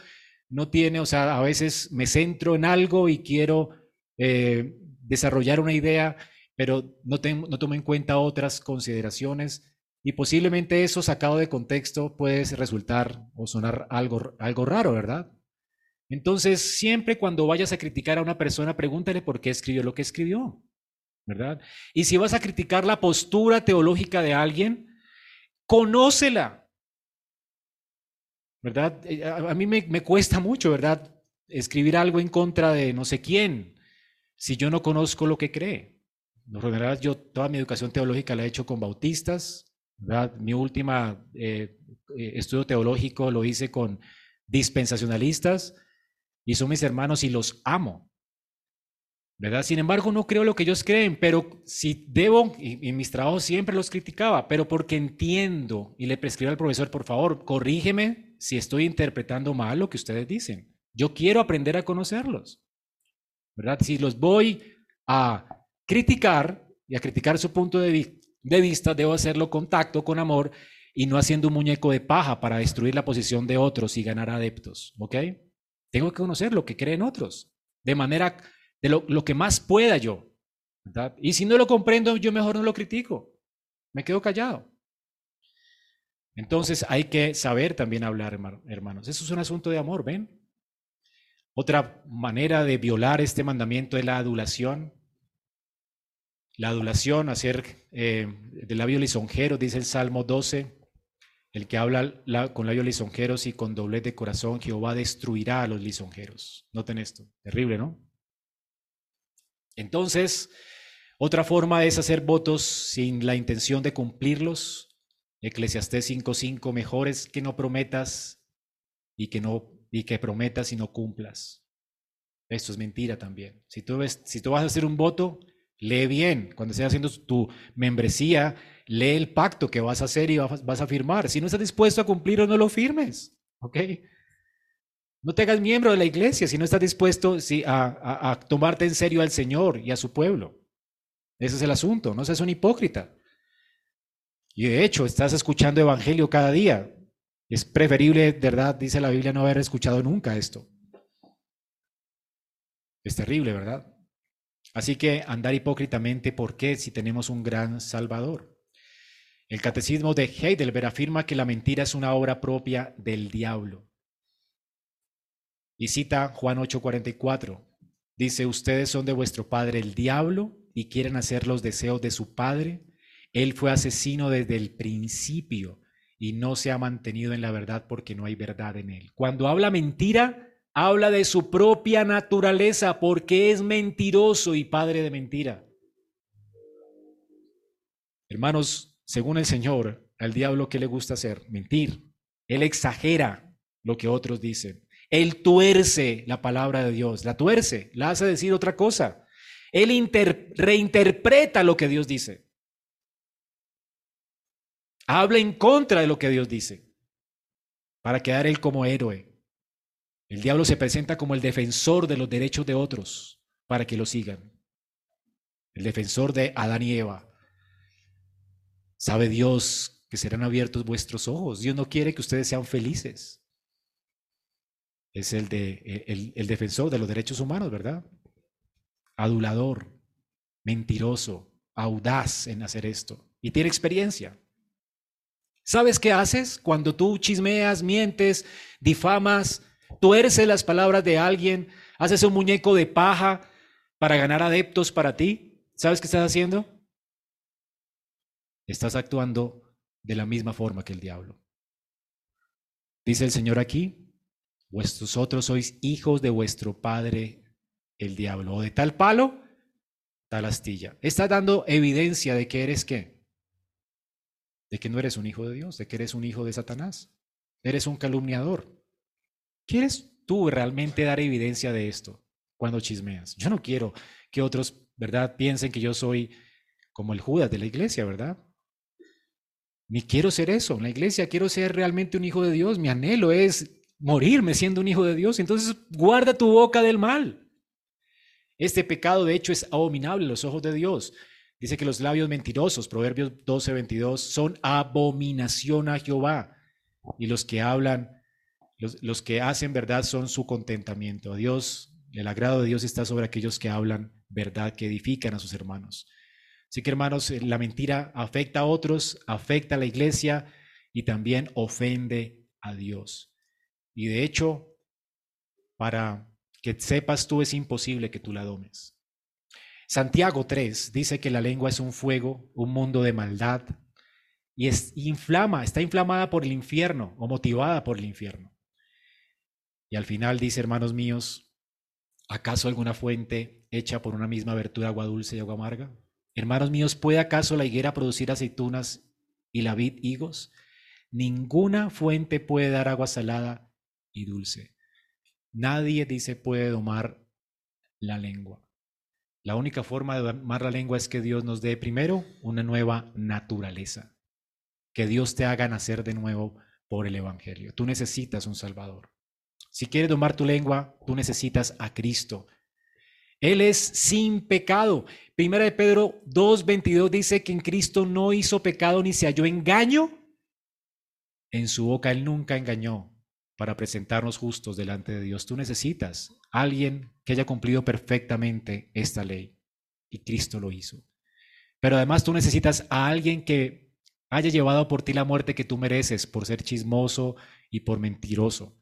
no tiene, o sea, a veces me centro en algo y quiero eh, desarrollar una idea, pero no, no tomo en cuenta otras consideraciones. Y posiblemente eso sacado de contexto puede resultar o sonar algo, algo raro, ¿verdad? Entonces, siempre cuando vayas a criticar a una persona, pregúntale por qué escribió lo que escribió, ¿verdad? Y si vas a criticar la postura teológica de alguien, conócela, ¿verdad? Eh, a, mí me, me cuesta mucho, ¿verdad? Escribir algo en contra de no sé quién, si yo no conozco lo que cree. En yo toda mi educación teológica la he hecho con bautistas, mi última eh, eh, estudio teológico lo hice con dispensacionalistas y son mis hermanos y los amo. ¿Verdad? Sin embargo, no creo lo que ellos creen, pero si debo, y en mis trabajos siempre los criticaba, pero porque entiendo y le prescribo al profesor, por favor, corrígeme si estoy interpretando mal lo que ustedes dicen. Yo quiero aprender a conocerlos. ¿Verdad? Si los voy a criticar y a criticar su punto de vista, de vista, debo hacerlo con tacto, con amor y no haciendo un muñeco de paja para destruir la posición de otros y ganar adeptos. ¿Ok? Tengo que conocer lo que creen otros, de manera, de lo, que más pueda yo. Y si no lo comprendo, yo mejor no lo critico. Me quedo callado. Entonces hay que saber también hablar, hermanos. Eso es un asunto de amor, ¿ven? Otra manera de violar este mandamiento es la adulación. La adulación, hacer eh, de labio lisonjero, dice el Salmo 12, el que habla con labios lisonjeros y con doblez de corazón, Jehová destruirá a los lisonjeros. Noten esto, terrible, ¿no? Entonces, otra forma es hacer votos sin la intención de cumplirlos. Eclesiastés 5:5, mejor es que no prometas y que no y que prometas y no cumplas. Esto es mentira también. Si tú, ves, si tú vas a hacer un voto, Lee bien, cuando estés haciendo tu membresía, lee el pacto que vas a hacer y vas a firmar. Si no estás dispuesto a cumplirlo, no lo firmes. ¿Ok? No te hagas miembro de la iglesia si no estás dispuesto a, a, tomarte en serio al Señor y a su pueblo. Ese es el asunto, no seas un hipócrita. Y de hecho, estás escuchando evangelio cada día. Es preferible, verdad, dice la Biblia, no haber escuchado nunca esto. Es terrible, ¿verdad? Así que andar hipócritamente, ¿por qué si tenemos un gran Salvador? El catecismo de Heidelberg afirma que la mentira es una obra propia del diablo. Y cita Juan 8:44. Dice, ustedes son de vuestro padre el diablo y quieren hacer los deseos de su padre. Él fue asesino desde el principio y no se ha mantenido en la verdad porque no hay verdad en él. Cuando habla mentira, habla de su propia naturaleza porque es mentiroso y padre de mentira. Hermanos, según el Señor, al diablo ¿qué le gusta hacer? Mentir. Él exagera lo que otros dicen. Él tuerce la palabra de Dios, la tuerce, la hace decir otra cosa. Él reinterpreta lo que Dios dice. Habla en contra de lo que Dios dice para quedar él como héroe. El diablo se presenta como el defensor de los derechos de otros para que lo sigan. El defensor de Adán y Eva. Sabe Dios que serán abiertos vuestros ojos. Dios no quiere que ustedes sean felices. Es el, de, el, el defensor de los derechos humanos, ¿verdad? Adulador, mentiroso, audaz en hacer esto. Y tiene experiencia. ¿Sabes qué haces cuando tú chismeas, mientes, difamas? tuerces las palabras de alguien, haces un muñeco de paja para ganar adeptos para ti, ¿sabes qué estás haciendo? Estás actuando de la misma forma que el diablo. Dice el Señor aquí, vosotros sois hijos de vuestro padre el diablo, o de tal palo, tal astilla. Está dando evidencia de que eres qué? De que no eres un hijo de Dios, de que eres un hijo de Satanás. Eres un calumniador. ¿Quieres tú realmente dar evidencia de esto cuando chismeas? Yo no quiero que otros, ¿verdad?, piensen que yo soy como el Judas de la iglesia, ¿verdad? Ni quiero ser eso. En la iglesia quiero ser realmente un hijo de Dios. Mi anhelo es morirme siendo un hijo de Dios. Entonces, guarda tu boca del mal. Este pecado, de hecho, es abominable a los ojos de Dios. Dice que los labios mentirosos, Proverbios 12, 22, son abominación a Jehová. Y los que hablan, los, que hacen verdad son su contentamiento. Dios, el agrado de Dios está sobre aquellos que hablan verdad, que edifican a sus hermanos. Así que hermanos, eh, la mentira afecta a otros, afecta a la iglesia y también ofende a Dios. Y de hecho, para que sepas tú es imposible que tú la domes. Santiago 3 dice que la lengua es un fuego, un mundo de maldad, y es inflama, está inflamada por el infierno o motivada por el infierno. Y al final dice, hermanos míos, ¿acaso alguna fuente hecha por una misma abertura agua dulce y agua amarga? Hermanos míos, ¿puede acaso la higuera producir aceitunas y la vid higos? Ninguna fuente puede dar agua salada y dulce. Nadie dice puede domar la lengua. La única forma de domar la lengua es que Dios nos dé primero una nueva naturaleza, que Dios te haga nacer de nuevo por el Evangelio. Tú necesitas un Salvador. Si quieres domar tu lengua, tú necesitas a Cristo. Él es sin pecado. Primera de Pedro 2:22 dice que en Cristo no hizo pecado ni se halló engaño. En su boca Él nunca engañó para presentarnos justos delante de Dios. Tú necesitas alguien que haya cumplido perfectamente esta ley. Y Cristo lo hizo. Pero además tú necesitas a alguien que haya llevado por ti la muerte que tú mereces por ser chismoso y por mentiroso.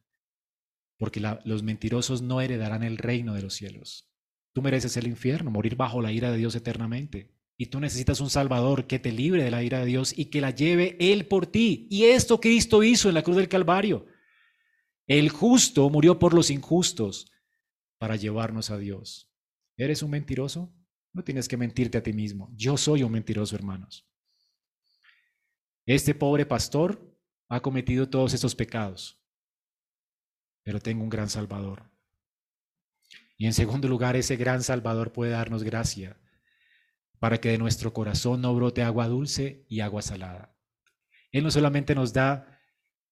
Porque los mentirosos no heredarán el reino de los cielos. Tú mereces el infierno, morir bajo la ira de Dios eternamente. Y tú necesitas un Salvador que te libre de la ira de Dios y que la lleve Él por ti. Y esto Cristo hizo en la cruz del Calvario. El justo murió por los injustos para llevarnos a Dios. ¿Eres un mentiroso? No tienes que mentirte a ti mismo. Yo soy un mentiroso, hermanos. Este pobre pastor ha cometido todos estos pecados, pero tengo un gran Salvador. Y en segundo lugar, ese gran Salvador puede darnos gracia para que de nuestro corazón no brote agua dulce y agua salada. Él no solamente nos da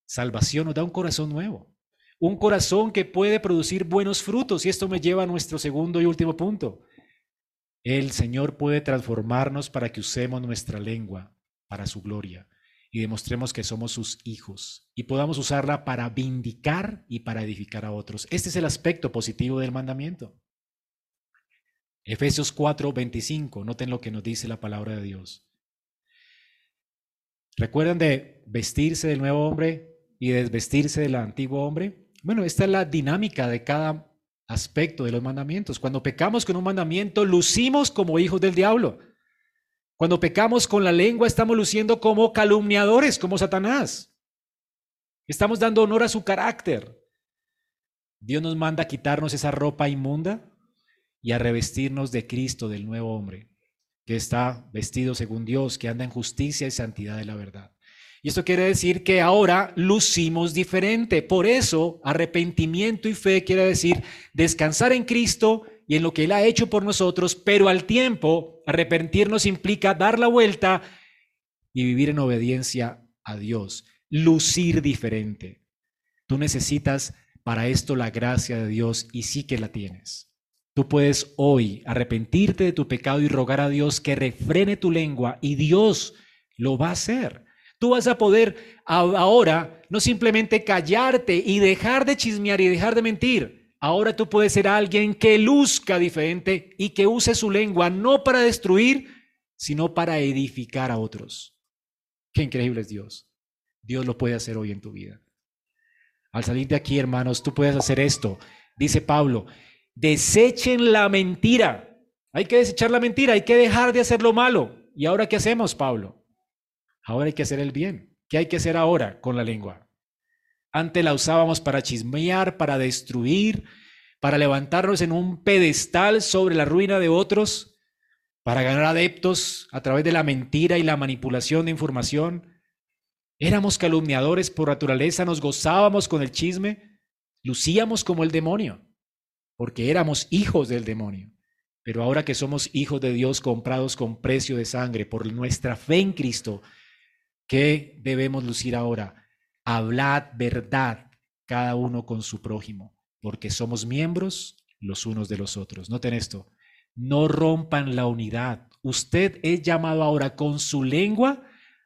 salvación, nos da un corazón nuevo un corazón que puede producir buenos frutos. Y esto me lleva a nuestro segundo y último punto. El Señor puede transformarnos para que usemos nuestra lengua para su gloria y demostremos que somos sus hijos y podamos usarla para vindicar y para edificar a otros. Este es el aspecto positivo del mandamiento. Efesios 4, 25, noten lo que nos dice la palabra de Dios. ¿Recuerdan de vestirse del nuevo hombre y desvestirse del antiguo hombre? Bueno, esta es la dinámica de cada aspecto de los mandamientos. Cuando pecamos con un mandamiento, lucimos como hijos del diablo. Cuando pecamos con la lengua, estamos luciendo como calumniadores, como Satanás. Estamos dando honor a su carácter. Dios nos manda a quitarnos esa ropa inmunda y a revestirnos de Cristo, del nuevo hombre, que está vestido según Dios, que anda en justicia y santidad de la verdad. Y esto quiere decir que ahora lucimos diferente. Por eso, arrepentimiento y fe quiere decir descansar en Cristo y en lo que Él ha hecho por nosotros, pero al tiempo, arrepentirnos implica dar la vuelta y vivir en obediencia a Dios, lucir diferente. Tú necesitas para esto la gracia de Dios y sí que la tienes. Tú puedes hoy arrepentirte de tu pecado y rogar a Dios que refrene tu lengua y Dios lo va a hacer. Tú vas a poder ahora no simplemente callarte y dejar de chismear y dejar de mentir. Ahora tú puedes ser alguien que luzca diferente y que use su lengua no para destruir, sino para edificar a otros. Qué increíble es Dios. Dios lo puede hacer hoy en tu vida. Al salir de aquí, hermanos, tú puedes hacer esto. Dice Pablo, desechen la mentira. Hay que desechar la mentira, hay que dejar de hacer lo malo. ¿Y ahora qué hacemos, Pablo? Ahora hay que hacer el bien. ¿Qué hay que hacer ahora con la lengua? Antes la usábamos para chismear, para destruir, para levantarnos en un pedestal sobre la ruina de otros, para ganar adeptos a través de la mentira y la manipulación de información. Éramos calumniadores por naturaleza, nos gozábamos con el chisme, lucíamos como el demonio, porque éramos hijos del demonio. Pero ahora que somos hijos de Dios comprados con precio de sangre por nuestra fe en Cristo, ¿Qué debemos lucir ahora? Hablad verdad cada uno con su prójimo, porque somos miembros los unos de los otros. Noten esto, no rompan la unidad, usted es llamado ahora con su lengua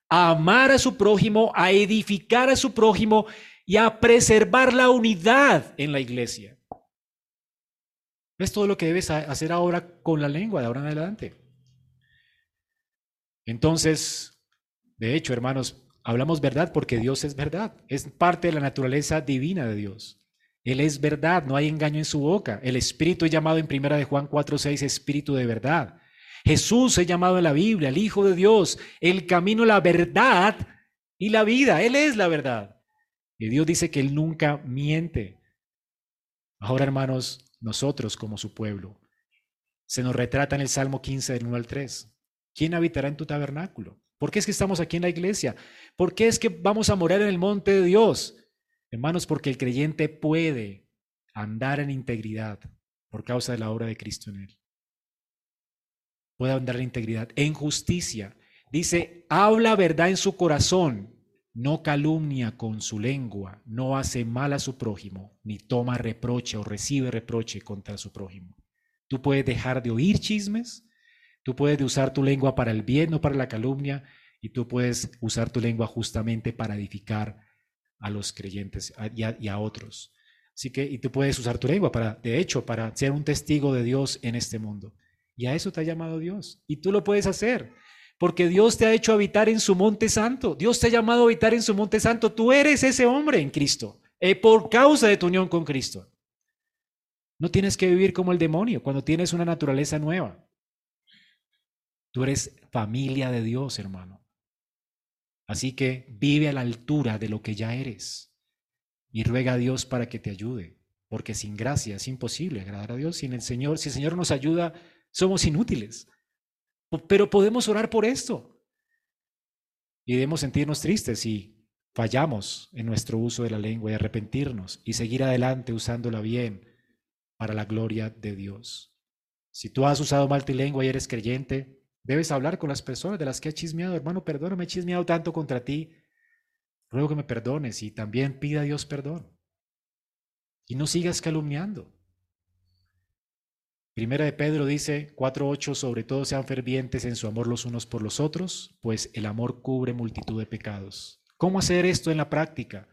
a amar a su prójimo, a edificar a su prójimo y a preservar la unidad en la iglesia. Es todo lo que debes hacer ahora con la lengua de ahora en adelante. Entonces, de hecho, hermanos, hablamos verdad porque Dios es verdad. Es parte de la naturaleza divina de Dios. Él es verdad, no hay engaño en su boca. El Espíritu es llamado en primera de Juan 4:6 Espíritu de verdad. Jesús es llamado en la Biblia, el Hijo de Dios, el camino, la verdad y la vida. Él es la verdad. Y Dios dice que Él nunca miente. Ahora, hermanos, nosotros como su pueblo, se nos retrata en el Salmo 15 del 1 al 3. ¿Quién habitará en tu tabernáculo? ¿Por qué es que estamos aquí en la iglesia? ¿Por qué es que vamos a morar en el monte de Dios? Hermanos, porque el creyente puede andar en integridad por causa de la obra de Cristo en él. Puede andar en integridad, en justicia. Dice, habla verdad en su corazón, no calumnia con su lengua, no hace mal a su prójimo, ni toma reproche o recibe reproche contra su prójimo. Tú puedes dejar de oír chismes, tú puedes usar tu lengua para el bien, no para la calumnia, y tú puedes usar tu lengua justamente para edificar a los creyentes y a, otros. Así que, y tú puedes usar tu lengua para, de hecho, para ser un testigo de Dios en este mundo. Y a eso te ha llamado Dios. Y tú lo puedes hacer. Porque Dios te ha hecho habitar en su monte santo. Dios te ha llamado a habitar en su monte santo. Tú eres ese hombre en Cristo. Eh, por causa de tu unión con Cristo. No tienes que vivir como el demonio cuando tienes una naturaleza nueva. Tú eres familia de Dios, hermano. Así que vive a la altura de lo que ya eres y ruega a Dios para que te ayude, porque sin gracia es imposible agradar a Dios. Sin el Señor, si el Señor nos ayuda, somos inútiles. Pero podemos orar por esto y debemos sentirnos tristes si fallamos en nuestro uso de la lengua y arrepentirnos y seguir adelante usándola bien para la gloria de Dios. Si tú has usado mal tu lengua y eres creyente, Debes hablar con las personas de las que he chismeado. Hermano, perdóname, he chismeado tanto contra ti. Ruego que me perdones y también pida a Dios perdón. Y no sigas calumniando. Primera de Pedro dice 4.8, sobre todo sean fervientes en su amor los unos por los otros, pues el amor cubre multitud de pecados. ¿Cómo hacer esto en la práctica?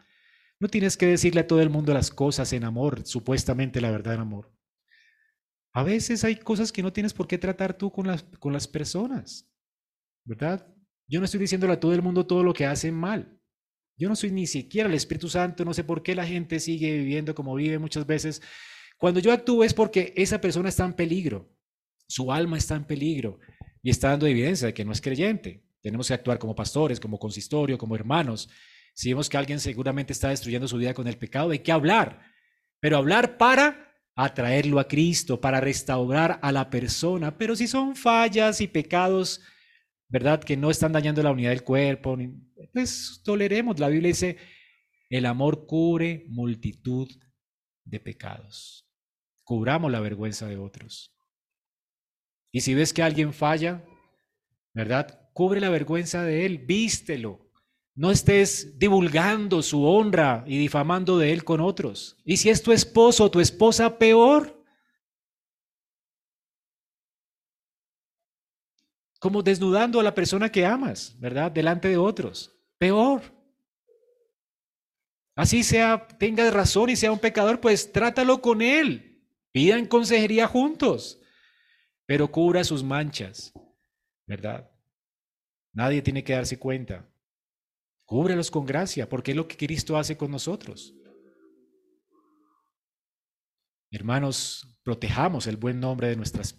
No tienes que decirle a todo el mundo las cosas en amor, supuestamente la verdad en amor. A veces hay cosas que no tienes por qué tratar tú con las, con las personas, ¿verdad? Yo no estoy diciéndole a todo el mundo todo lo que hacen mal. Yo no soy ni siquiera el Espíritu Santo, no sé por qué la gente sigue viviendo como vive muchas veces. Cuando yo actúo es porque esa persona está en peligro, su alma está en peligro y está dando evidencia de que no es creyente. Tenemos que actuar como pastores, como consistorio, como hermanos. Si vemos que alguien seguramente está destruyendo su vida con el pecado, hay que hablar, pero hablar para a traerlo a Cristo, para restaurar a la persona. Pero si son fallas y pecados, ¿verdad? Que no están dañando la unidad del cuerpo, pues toleremos. La Biblia dice, el amor cubre multitud de pecados. Cubramos la vergüenza de otros. Y si ves que alguien falla, ¿verdad? Cubre la vergüenza de él, vístelo, no estés divulgando su honra y difamando de él con otros. Y si es tu esposo o tu esposa, peor. Como desnudando a la persona que amas, ¿verdad? Delante de otros. Peor. Así sea, tenga razón y sea un pecador, pues trátalo con él. Pidan consejería juntos, pero cubra sus manchas, ¿verdad? Nadie tiene que darse cuenta. Cúbrelos con gracia, porque es lo que Cristo hace con nosotros. Hermanos, protejamos el buen nombre de nuestras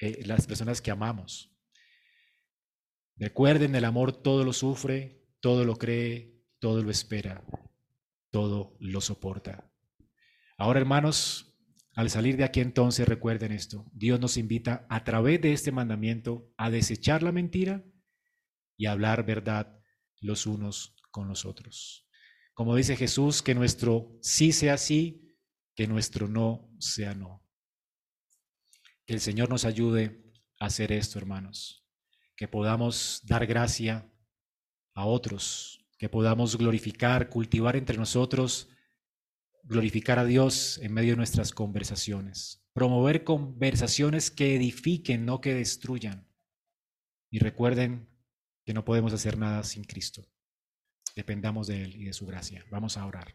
eh, las personas que amamos. Recuerden, el amor todo lo sufre, todo lo cree, todo lo espera, todo lo soporta. Ahora, hermanos, al salir de aquí entonces recuerden esto. Dios nos invita a través de este mandamiento a desechar la mentira y a hablar verdad los unos con los otros. Como dice Jesús, que nuestro sí sea sí, que nuestro no sea no. Que el Señor nos ayude a hacer esto, hermanos. Que podamos dar gracia a otros, que podamos glorificar, cultivar entre nosotros, glorificar a Dios en medio de nuestras conversaciones. Promover conversaciones que edifiquen, no que destruyan Y recuerden que no podemos hacer nada sin Cristo. Dependamos de Él y de su gracia. Vamos a orar.